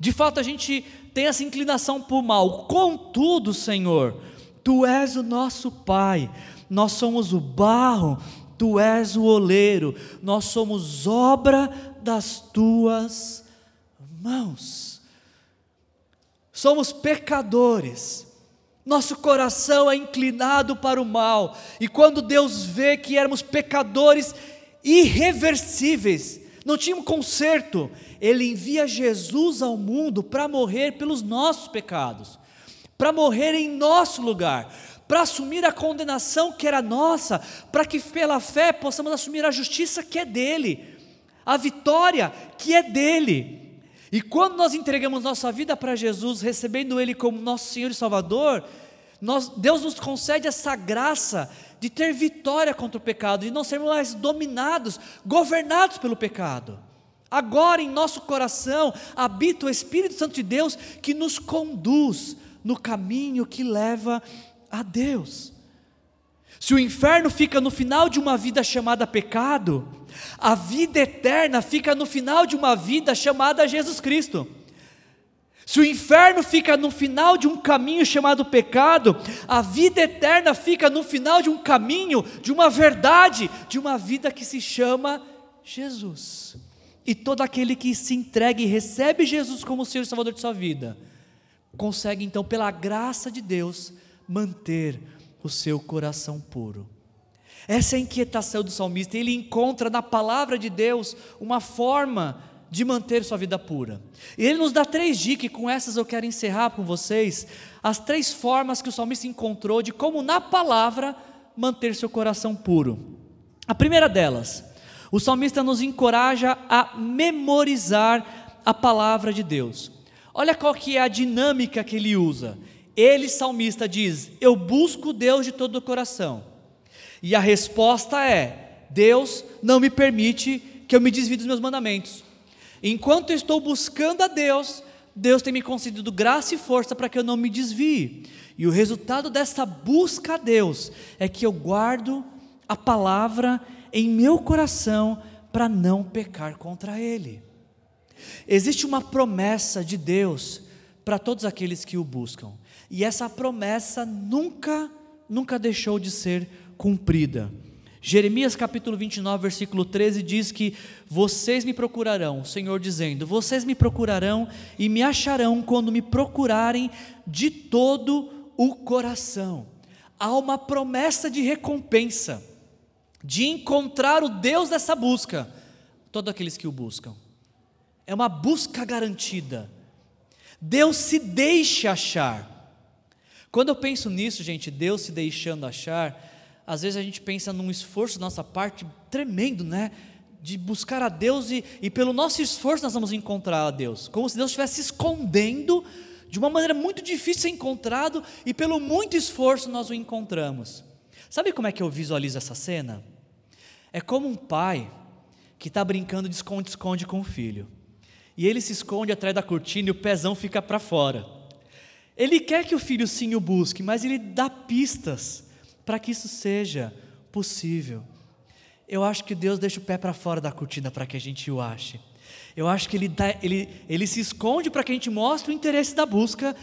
de fato a gente tem essa inclinação para o mal, contudo, Senhor, Tu és o nosso Pai, nós somos o barro, tu és o oleiro, nós somos obra das tuas mãos. Somos pecadores, nosso coração é inclinado para o mal, e quando Deus vê que éramos pecadores irreversíveis, não tínhamos conserto, Ele envia Jesus ao mundo para morrer pelos nossos pecados, para morrer em nosso lugar, para assumir a condenação que era nossa, para que pela fé possamos assumir a justiça que é dele, a vitória que é dele. E quando nós entregamos nossa vida para Jesus, recebendo Ele como nosso Senhor e Salvador, nós, Deus nos concede essa graça de ter vitória contra o pecado, de não sermos mais dominados, governados pelo pecado. Agora em nosso coração habita o Espírito Santo de Deus que nos conduz no caminho que leva a Deus. Se o inferno fica no final de uma vida chamada pecado, a vida eterna fica no final de uma vida chamada Jesus Cristo. Se o inferno fica no final de um caminho chamado pecado, a vida eterna fica no final de um caminho, de uma verdade, de uma vida que se chama Jesus. E todo aquele que se entrega e recebe Jesus como Senhor e Salvador de sua vida, consegue então, pela graça de Deus, manter o seu coração puro. Essa é a inquietação do salmista. Ele encontra na palavra de Deus uma forma de manter sua vida pura. E ele nos dá três dicas, e com essas eu quero encerrar com vocês as três formas que o salmista encontrou de como, na palavra, manter seu coração puro. A primeira delas, o salmista nos encoraja a memorizar a palavra de Deus. Olha qual que é a dinâmica que ele usa. Ele, salmista, diz: Eu busco Deus de todo o coração. E a resposta é: Deus não me permite que eu me desvie dos meus mandamentos. Enquanto eu estou buscando a Deus, Deus tem me concedido graça e força para que eu não me desvie. E o resultado dessa busca a Deus é que eu guardo a palavra em meu coração para não pecar contra Ele. Existe uma promessa de Deus para todos aqueles que o buscam, e essa promessa nunca, nunca deixou de ser cumprida. Jeremias capítulo 29, versículo 13 diz que vocês me procurarão, o Senhor dizendo: vocês me procurarão e me acharão quando me procurarem de todo o coração. Há uma promessa de recompensa, de encontrar o Deus dessa busca, todos aqueles que o buscam. É uma busca garantida. Deus se deixa achar. Quando eu penso nisso, gente, Deus se deixando achar, às vezes a gente pensa num esforço da nossa parte tremendo, né? De buscar a Deus e, e pelo nosso esforço nós vamos encontrar a Deus, como se Deus estivesse escondendo de uma maneira muito difícil de ser encontrado e pelo muito esforço nós o encontramos. Sabe como é que eu visualizo essa cena? É como um pai que está brincando de esconde-esconde com o filho. E ele se esconde atrás da cortina e o pezão fica para fora. Ele quer que o filho sim o busque, mas ele dá pistas para que isso seja possível. Eu acho que Deus deixa o pé para fora da cortina para que a gente o ache. Eu acho que ele, dá, ele, ele se esconde para que a gente mostre o interesse da busca,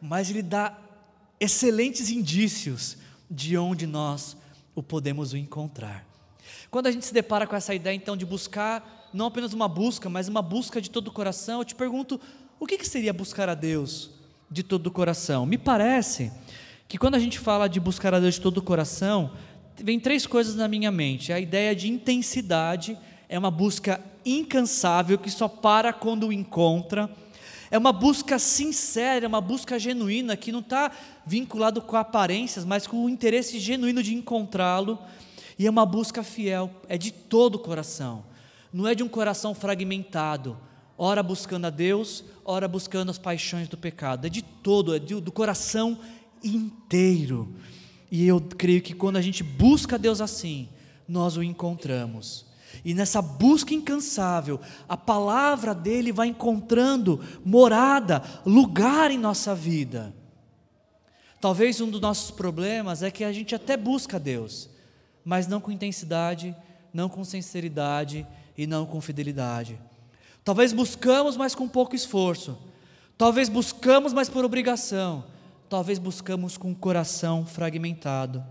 mas Ele dá excelentes indícios de onde nós o podemos encontrar. Quando a gente se depara com essa ideia, então, de buscar, não apenas uma busca, mas uma busca de todo o coração, eu te pergunto: o que, que seria buscar a Deus de todo o coração? Me parece que quando a gente fala de buscar a Deus de todo o coração, vem três coisas na minha mente. A ideia de intensidade é uma busca incansável que só para quando o encontra. É uma busca sincera, é uma busca genuína que não está vinculado com aparências, mas com o interesse genuíno de encontrá-lo. E é uma busca fiel, é de todo o coração. Não é de um coração fragmentado, ora buscando a Deus, ora buscando as paixões do pecado. É de todo, é do coração inteiro. E eu creio que quando a gente busca Deus assim, nós o encontramos. E nessa busca incansável, a palavra dele vai encontrando morada, lugar em nossa vida. Talvez um dos nossos problemas é que a gente até busca Deus, mas não com intensidade, não com sinceridade e não com fidelidade. Talvez buscamos, mas com pouco esforço. Talvez buscamos, mas por obrigação talvez buscamos com o coração fragmentado.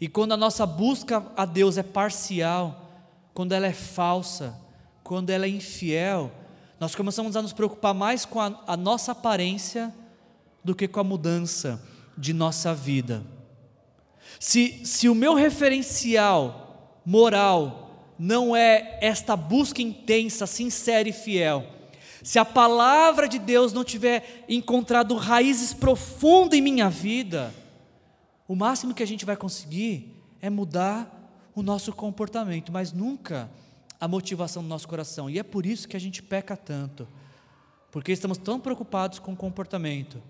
E quando a nossa busca a Deus é parcial, quando ela é falsa, quando ela é infiel, nós começamos a nos preocupar mais com a, a nossa aparência do que com a mudança de nossa vida. Se, se o meu referencial moral não é esta busca intensa, sincera e fiel, se a palavra de Deus não tiver encontrado raízes profundas em minha vida, o máximo que a gente vai conseguir é mudar o nosso comportamento, mas nunca a motivação do nosso coração. E é por isso que a gente peca tanto, porque estamos tão preocupados com o comportamento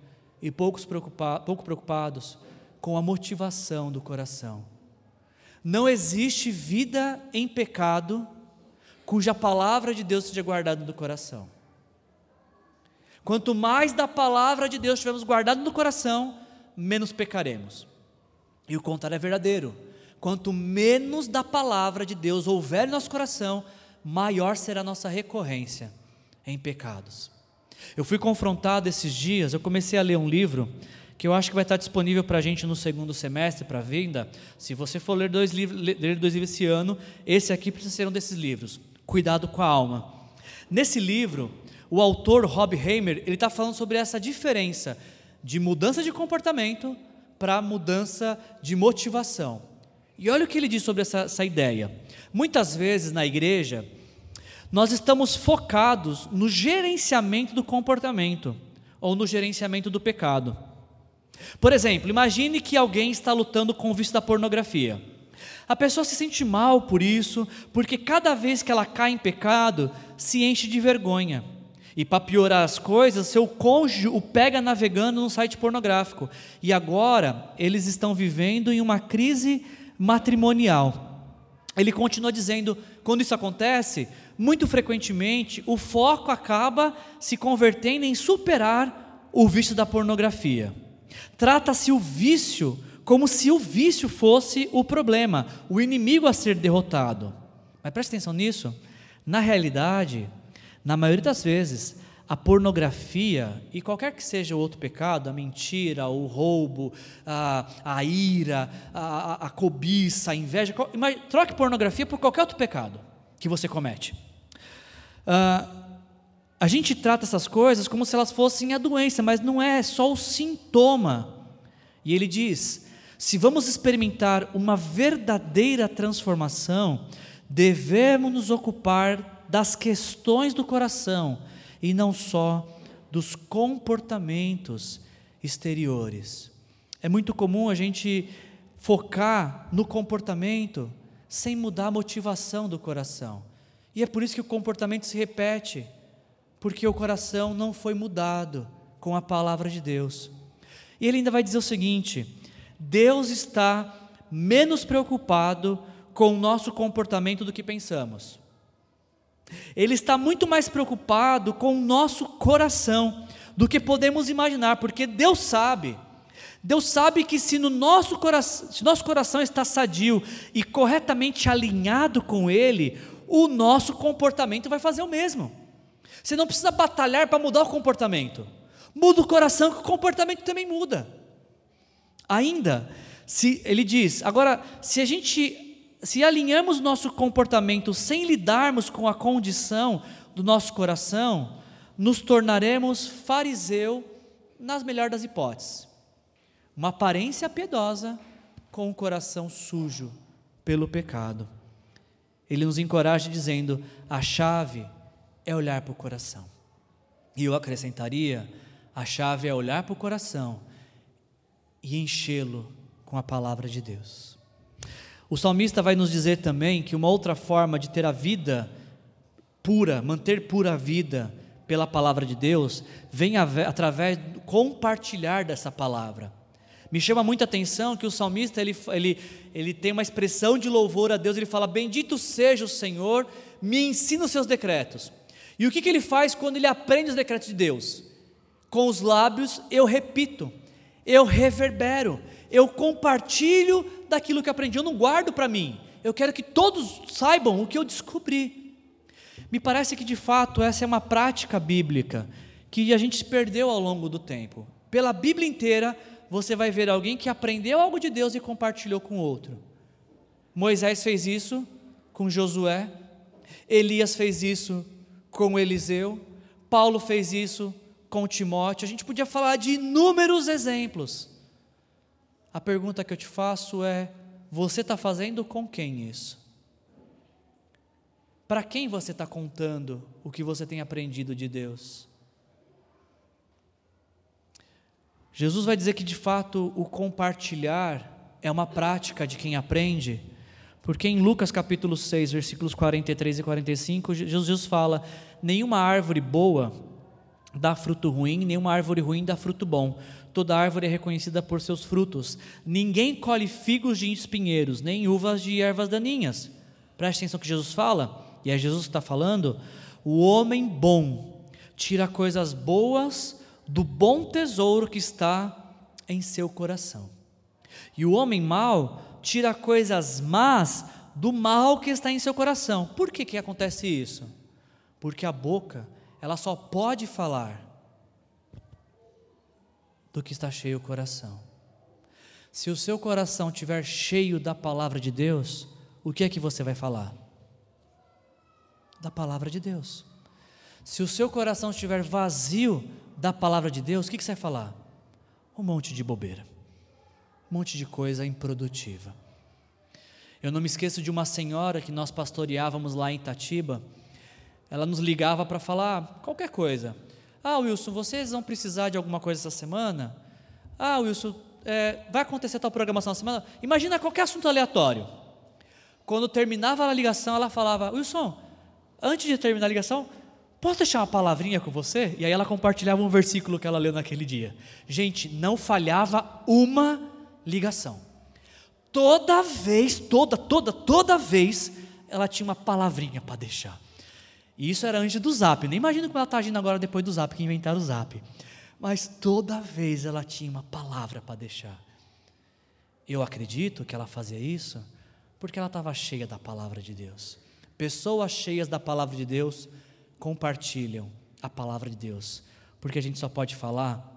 e poucos preocupa pouco preocupados com a motivação do coração. Não existe vida em pecado cuja palavra de Deus seja guardada no coração. Quanto mais da palavra de Deus tivermos guardado no coração, menos pecaremos. E o contrário é verdadeiro. Quanto menos da palavra de Deus houver em nosso coração, maior será a nossa recorrência em pecados. Eu fui confrontado esses dias, eu comecei a ler um livro que eu acho que vai estar disponível para a gente no segundo semestre para venda. Se você for ler dois, livros, ler dois livros esse ano, esse aqui precisa ser um desses livros. Cuidado com a alma. Nesse livro, o autor Rob Hamer ele está falando sobre essa diferença de mudança de comportamento para mudança de motivação. E olha o que ele diz sobre essa, essa ideia. Muitas vezes na igreja, nós estamos focados no gerenciamento do comportamento ou no gerenciamento do pecado. Por exemplo, imagine que alguém está lutando com o vício da pornografia. A pessoa se sente mal por isso, porque cada vez que ela cai em pecado, se enche de vergonha. E para piorar as coisas, seu cônjuge o pega navegando num site pornográfico. E agora eles estão vivendo em uma crise matrimonial. Ele continua dizendo: quando isso acontece, muito frequentemente o foco acaba se convertendo em superar o vício da pornografia. Trata-se o vício como se o vício fosse o problema, o inimigo a ser derrotado. Mas preste atenção nisso. Na realidade, na maioria das vezes, a pornografia e qualquer que seja o outro pecado, a mentira, o roubo, a, a ira, a, a, cobiça, a inveja, troque pornografia por qualquer outro pecado que você comete. Ah, a gente trata essas coisas como se elas fossem a doença, mas não é, é só o sintoma. E ele diz: se vamos experimentar uma verdadeira transformação, devemos nos ocupar das questões do coração e não só dos comportamentos exteriores. É muito comum a gente focar no comportamento sem mudar a motivação do coração. E é por isso que o comportamento se repete, porque o coração não foi mudado com a palavra de Deus. E ele ainda vai dizer o seguinte: Deus está menos preocupado com o nosso comportamento do que pensamos. Ele está muito mais preocupado com o nosso coração do que podemos imaginar, porque Deus sabe. Deus sabe que se no nosso coração, se nosso coração está sadio e corretamente alinhado com Ele, o nosso comportamento vai fazer o mesmo. Você não precisa batalhar para mudar o comportamento. Muda o coração que o comportamento também muda. Ainda, se ele diz, agora, se a gente se alinharmos nosso comportamento sem lidarmos com a condição do nosso coração, nos tornaremos fariseu nas melhores das hipóteses. Uma aparência piedosa com o coração sujo pelo pecado. Ele nos encoraja dizendo: a chave é olhar para o coração. E eu acrescentaria: a chave é olhar para o coração e enchê-lo com a palavra de Deus. O salmista vai nos dizer também que uma outra forma de ter a vida pura, manter pura a vida pela palavra de Deus, vem através do compartilhar dessa palavra. Me chama muita atenção que o salmista ele, ele, ele tem uma expressão de louvor a Deus, ele fala: Bendito seja o Senhor, me ensina os seus decretos. E o que, que ele faz quando ele aprende os decretos de Deus? Com os lábios eu repito, eu reverbero, eu compartilho daquilo que aprendi, eu não guardo para mim. Eu quero que todos saibam o que eu descobri. Me parece que de fato essa é uma prática bíblica que a gente perdeu ao longo do tempo. Pela Bíblia inteira, você vai ver alguém que aprendeu algo de Deus e compartilhou com outro. Moisés fez isso com Josué, Elias fez isso com Eliseu, Paulo fez isso com Timóteo. A gente podia falar de inúmeros exemplos. A pergunta que eu te faço é: você está fazendo com quem isso? Para quem você está contando o que você tem aprendido de Deus? Jesus vai dizer que de fato o compartilhar é uma prática de quem aprende, porque em Lucas capítulo 6, versículos 43 e 45, Jesus fala: Nenhuma árvore boa dá fruto ruim, nenhuma árvore ruim dá fruto bom toda árvore é reconhecida por seus frutos. Ninguém colhe figos de espinheiros, nem uvas de ervas daninhas. Preste atenção que Jesus fala, e é Jesus que está falando: o homem bom tira coisas boas do bom tesouro que está em seu coração. E o homem mau tira coisas más do mal que está em seu coração. Por que, que acontece isso? Porque a boca, ela só pode falar do que está cheio o coração. Se o seu coração estiver cheio da palavra de Deus, o que é que você vai falar? Da palavra de Deus. Se o seu coração estiver vazio da palavra de Deus, o que, que você vai falar? Um monte de bobeira, um monte de coisa improdutiva. Eu não me esqueço de uma senhora que nós pastoreávamos lá em Itatiba. ela nos ligava para falar qualquer coisa. Ah, Wilson, vocês vão precisar de alguma coisa essa semana? Ah, Wilson, é, vai acontecer tal programação na semana? Imagina qualquer assunto aleatório. Quando terminava a ligação, ela falava: Wilson, antes de terminar a ligação, posso deixar uma palavrinha com você? E aí ela compartilhava um versículo que ela leu naquele dia. Gente, não falhava uma ligação. Toda vez, toda, toda, toda vez, ela tinha uma palavrinha para deixar. E isso era antes do zap. Nem imagino como ela está agindo agora depois do zap, que inventaram o zap. Mas toda vez ela tinha uma palavra para deixar. Eu acredito que ela fazia isso porque ela estava cheia da palavra de Deus. Pessoas cheias da palavra de Deus compartilham a palavra de Deus, porque a gente só pode falar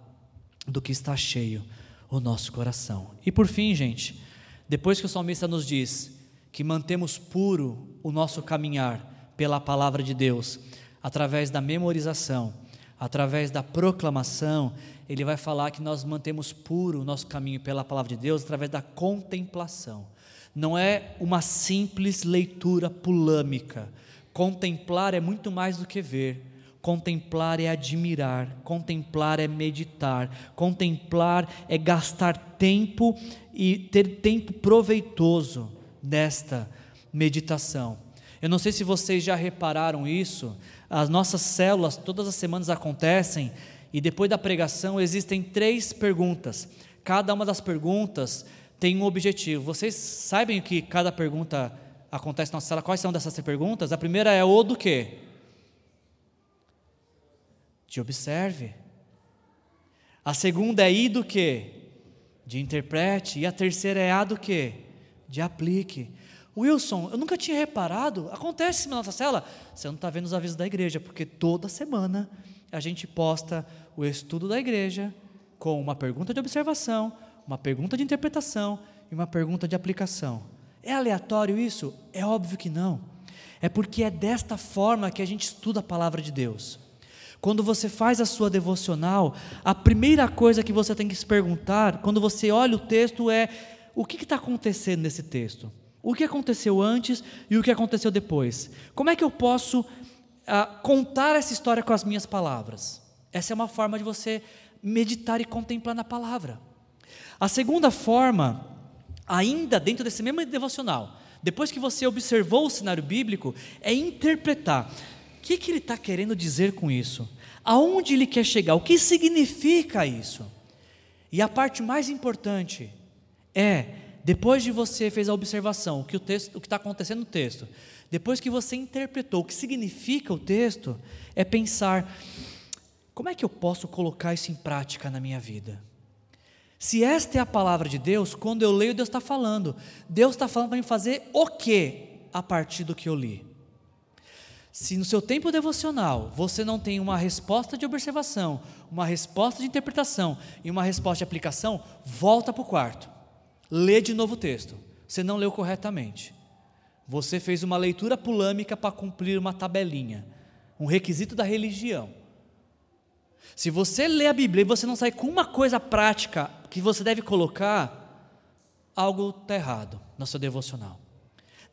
do que está cheio o nosso coração. E por fim, gente, depois que o salmista nos diz que mantemos puro o nosso caminhar pela palavra de Deus, através da memorização, através da proclamação, ele vai falar que nós mantemos puro o nosso caminho pela palavra de Deus através da contemplação. Não é uma simples leitura pulâmica. Contemplar é muito mais do que ver. Contemplar é admirar, contemplar é meditar, contemplar é gastar tempo e ter tempo proveitoso nesta meditação. Eu não sei se vocês já repararam isso, as nossas células todas as semanas acontecem e depois da pregação existem três perguntas. Cada uma das perguntas tem um objetivo. Vocês sabem o que cada pergunta acontece na nossa sala? Quais são dessas perguntas? A primeira é o do quê? De observe. A segunda é I do quê? De interprete. E a terceira é A do quê? De aplique. Wilson, eu nunca tinha reparado, acontece na nossa cela, você não está vendo os avisos da igreja, porque toda semana a gente posta o estudo da igreja com uma pergunta de observação, uma pergunta de interpretação e uma pergunta de aplicação. É aleatório isso? É óbvio que não. É porque é desta forma que a gente estuda a palavra de Deus. Quando você faz a sua devocional, a primeira coisa que você tem que se perguntar, quando você olha o texto, é: o que está acontecendo nesse texto? O que aconteceu antes e o que aconteceu depois? Como é que eu posso ah, contar essa história com as minhas palavras? Essa é uma forma de você meditar e contemplar na palavra. A segunda forma, ainda dentro desse mesmo devocional, depois que você observou o cenário bíblico, é interpretar. Que, que ele está querendo dizer com isso? Aonde ele quer chegar? O que significa isso? E a parte mais importante é depois de você fez a observação, o que o texto, o que está acontecendo no texto, depois que você interpretou o que significa o texto, é pensar como é que eu posso colocar isso em prática na minha vida? Se esta é a palavra de Deus, quando eu leio, Deus está falando. Deus está falando para me fazer o que a partir do que eu li? Se no seu tempo devocional você não tem uma resposta de observação, uma resposta de interpretação e uma resposta de aplicação, volta para o quarto. Lê de novo o texto. Você não leu corretamente. Você fez uma leitura pulâmica para cumprir uma tabelinha, um requisito da religião. Se você lê a Bíblia e você não sai com uma coisa prática que você deve colocar, algo está errado na sua devocional.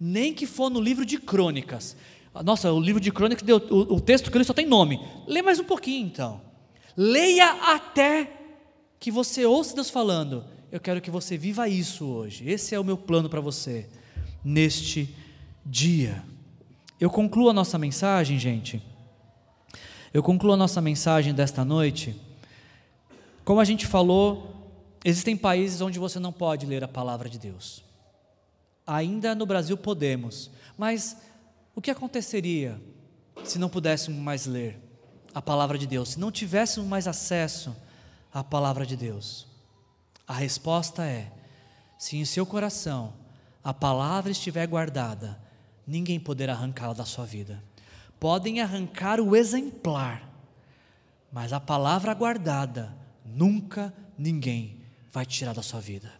Nem que for no livro de crônicas. Nossa, o livro de crônicas, o, o texto que eu li só tem nome. Lê mais um pouquinho então. Leia até que você ouça Deus falando eu quero que você viva isso hoje. Esse é o meu plano para você neste dia. Eu concluo a nossa mensagem, gente. Eu concluo a nossa mensagem desta noite. Como a gente falou, existem países onde você não pode ler a palavra de Deus. Ainda no Brasil podemos, mas o que aconteceria se não pudéssemos mais ler a palavra de Deus, se não tivéssemos mais acesso à palavra de Deus? A resposta é: se em seu coração a palavra estiver guardada, ninguém poderá arrancá-la da sua vida. Podem arrancar o exemplar, mas a palavra guardada, nunca ninguém vai tirar da sua vida.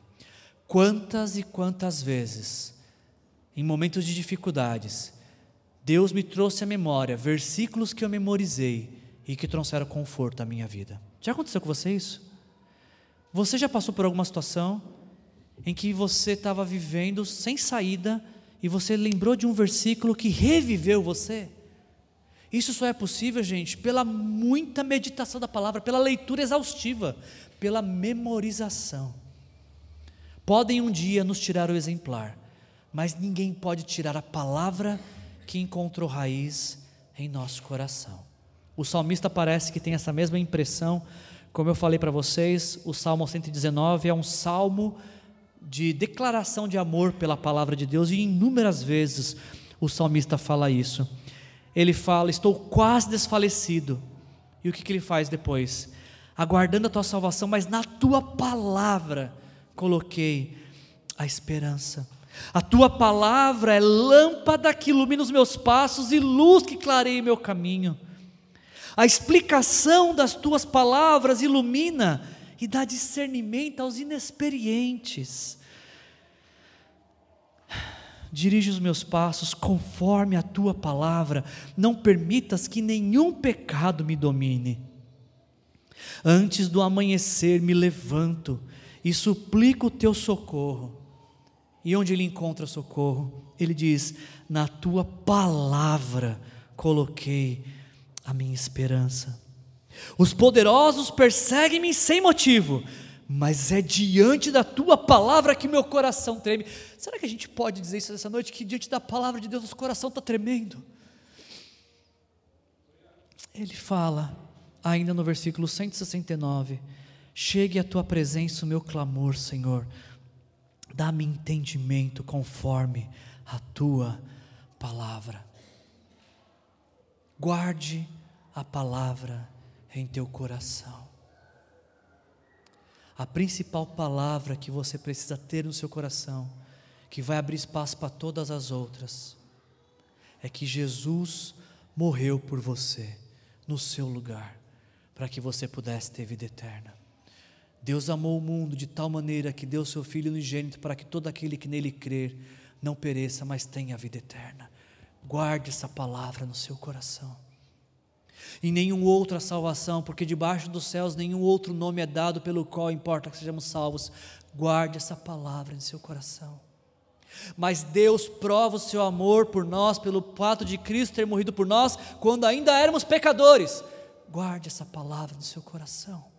Quantas e quantas vezes, em momentos de dificuldades, Deus me trouxe à memória versículos que eu memorizei e que trouxeram conforto à minha vida. Já aconteceu com você isso? Você já passou por alguma situação em que você estava vivendo sem saída e você lembrou de um versículo que reviveu você? Isso só é possível, gente, pela muita meditação da palavra, pela leitura exaustiva, pela memorização. Podem um dia nos tirar o exemplar, mas ninguém pode tirar a palavra que encontrou raiz em nosso coração. O salmista parece que tem essa mesma impressão, como eu falei para vocês, o Salmo 119 é um salmo de declaração de amor pela palavra de Deus, e inúmeras vezes o salmista fala isso. Ele fala: Estou quase desfalecido. E o que, que ele faz depois? Aguardando a tua salvação, mas na tua palavra coloquei a esperança. A tua palavra é lâmpada que ilumina os meus passos e luz que clareia meu caminho. A explicação das tuas palavras ilumina e dá discernimento aos inexperientes. Dirige os meus passos conforme a tua palavra, não permitas que nenhum pecado me domine. Antes do amanhecer me levanto e suplico o teu socorro. E onde ele encontra socorro? Ele diz: Na tua palavra coloquei a minha esperança. Os poderosos perseguem-me sem motivo, mas é diante da tua palavra que meu coração treme. Será que a gente pode dizer isso essa noite? Que diante da palavra de Deus nosso coração está tremendo? Ele fala, ainda no versículo 169, Chegue à tua presença o meu clamor, Senhor. Dá-me entendimento conforme a tua palavra. Guarde a palavra em teu coração. A principal palavra que você precisa ter no seu coração, que vai abrir espaço para todas as outras, é que Jesus morreu por você, no seu lugar, para que você pudesse ter vida eterna. Deus amou o mundo de tal maneira que deu seu Filho unigênito para que todo aquele que nele crer não pereça, mas tenha a vida eterna. Guarde essa palavra no seu coração. Em nenhum outra salvação, porque debaixo dos céus nenhum outro nome é dado pelo qual importa que sejamos salvos. Guarde essa palavra em seu coração. Mas Deus prova o seu amor por nós pelo fato de Cristo ter morrido por nós quando ainda éramos pecadores. Guarde essa palavra no seu coração.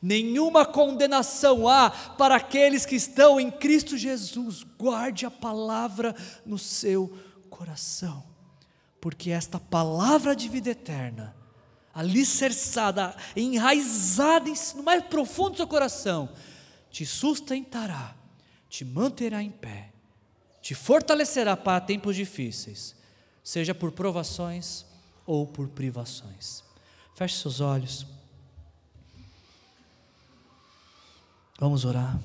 Nenhuma condenação há para aqueles que estão em Cristo Jesus. Guarde a palavra no seu coração, porque esta palavra de vida eterna, alicerçada, enraizada no mais profundo do seu coração, te sustentará, te manterá em pé, te fortalecerá para tempos difíceis, seja por provações ou por privações. Feche seus olhos. Vamos orar.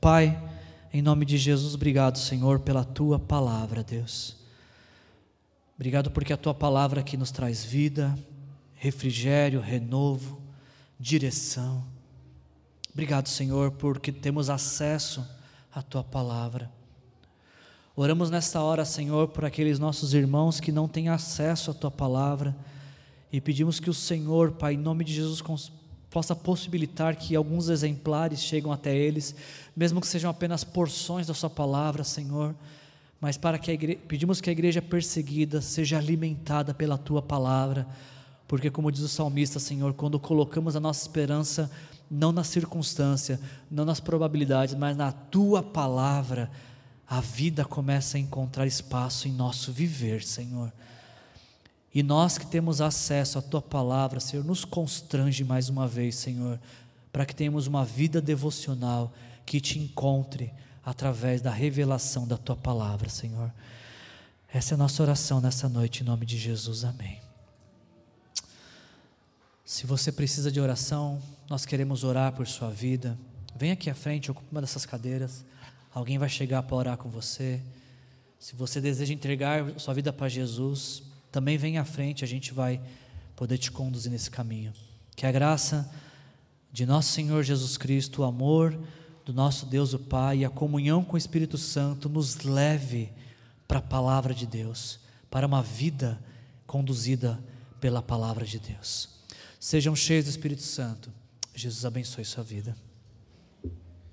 Pai, em nome de Jesus, obrigado, Senhor, pela tua palavra, Deus. Obrigado porque a tua palavra aqui nos traz vida, refrigério, renovo, direção. Obrigado, Senhor, porque temos acesso à tua palavra. Oramos nesta hora, Senhor, por aqueles nossos irmãos que não têm acesso à tua palavra e pedimos que o Senhor, Pai, em nome de Jesus, possa possibilitar que alguns exemplares cheguem até eles, mesmo que sejam apenas porções da Sua palavra, Senhor. Mas para que a pedimos que a igreja perseguida seja alimentada pela Tua palavra, porque, como diz o salmista, Senhor, quando colocamos a nossa esperança não na circunstância, não nas probabilidades, mas na Tua palavra, a vida começa a encontrar espaço em nosso viver, Senhor. E nós que temos acesso à tua palavra, Senhor, nos constrange mais uma vez, Senhor, para que tenhamos uma vida devocional que te encontre através da revelação da tua palavra, Senhor. Essa é a nossa oração nessa noite, em nome de Jesus. Amém. Se você precisa de oração, nós queremos orar por sua vida. Vem aqui à frente, ocupe uma dessas cadeiras. Alguém vai chegar para orar com você. Se você deseja entregar sua vida para Jesus, também vem à frente, a gente vai poder te conduzir nesse caminho. Que a graça de nosso Senhor Jesus Cristo, o amor do nosso Deus o Pai e a comunhão com o Espírito Santo nos leve para a palavra de Deus, para uma vida conduzida pela palavra de Deus. Sejam cheios do Espírito Santo. Jesus abençoe sua vida.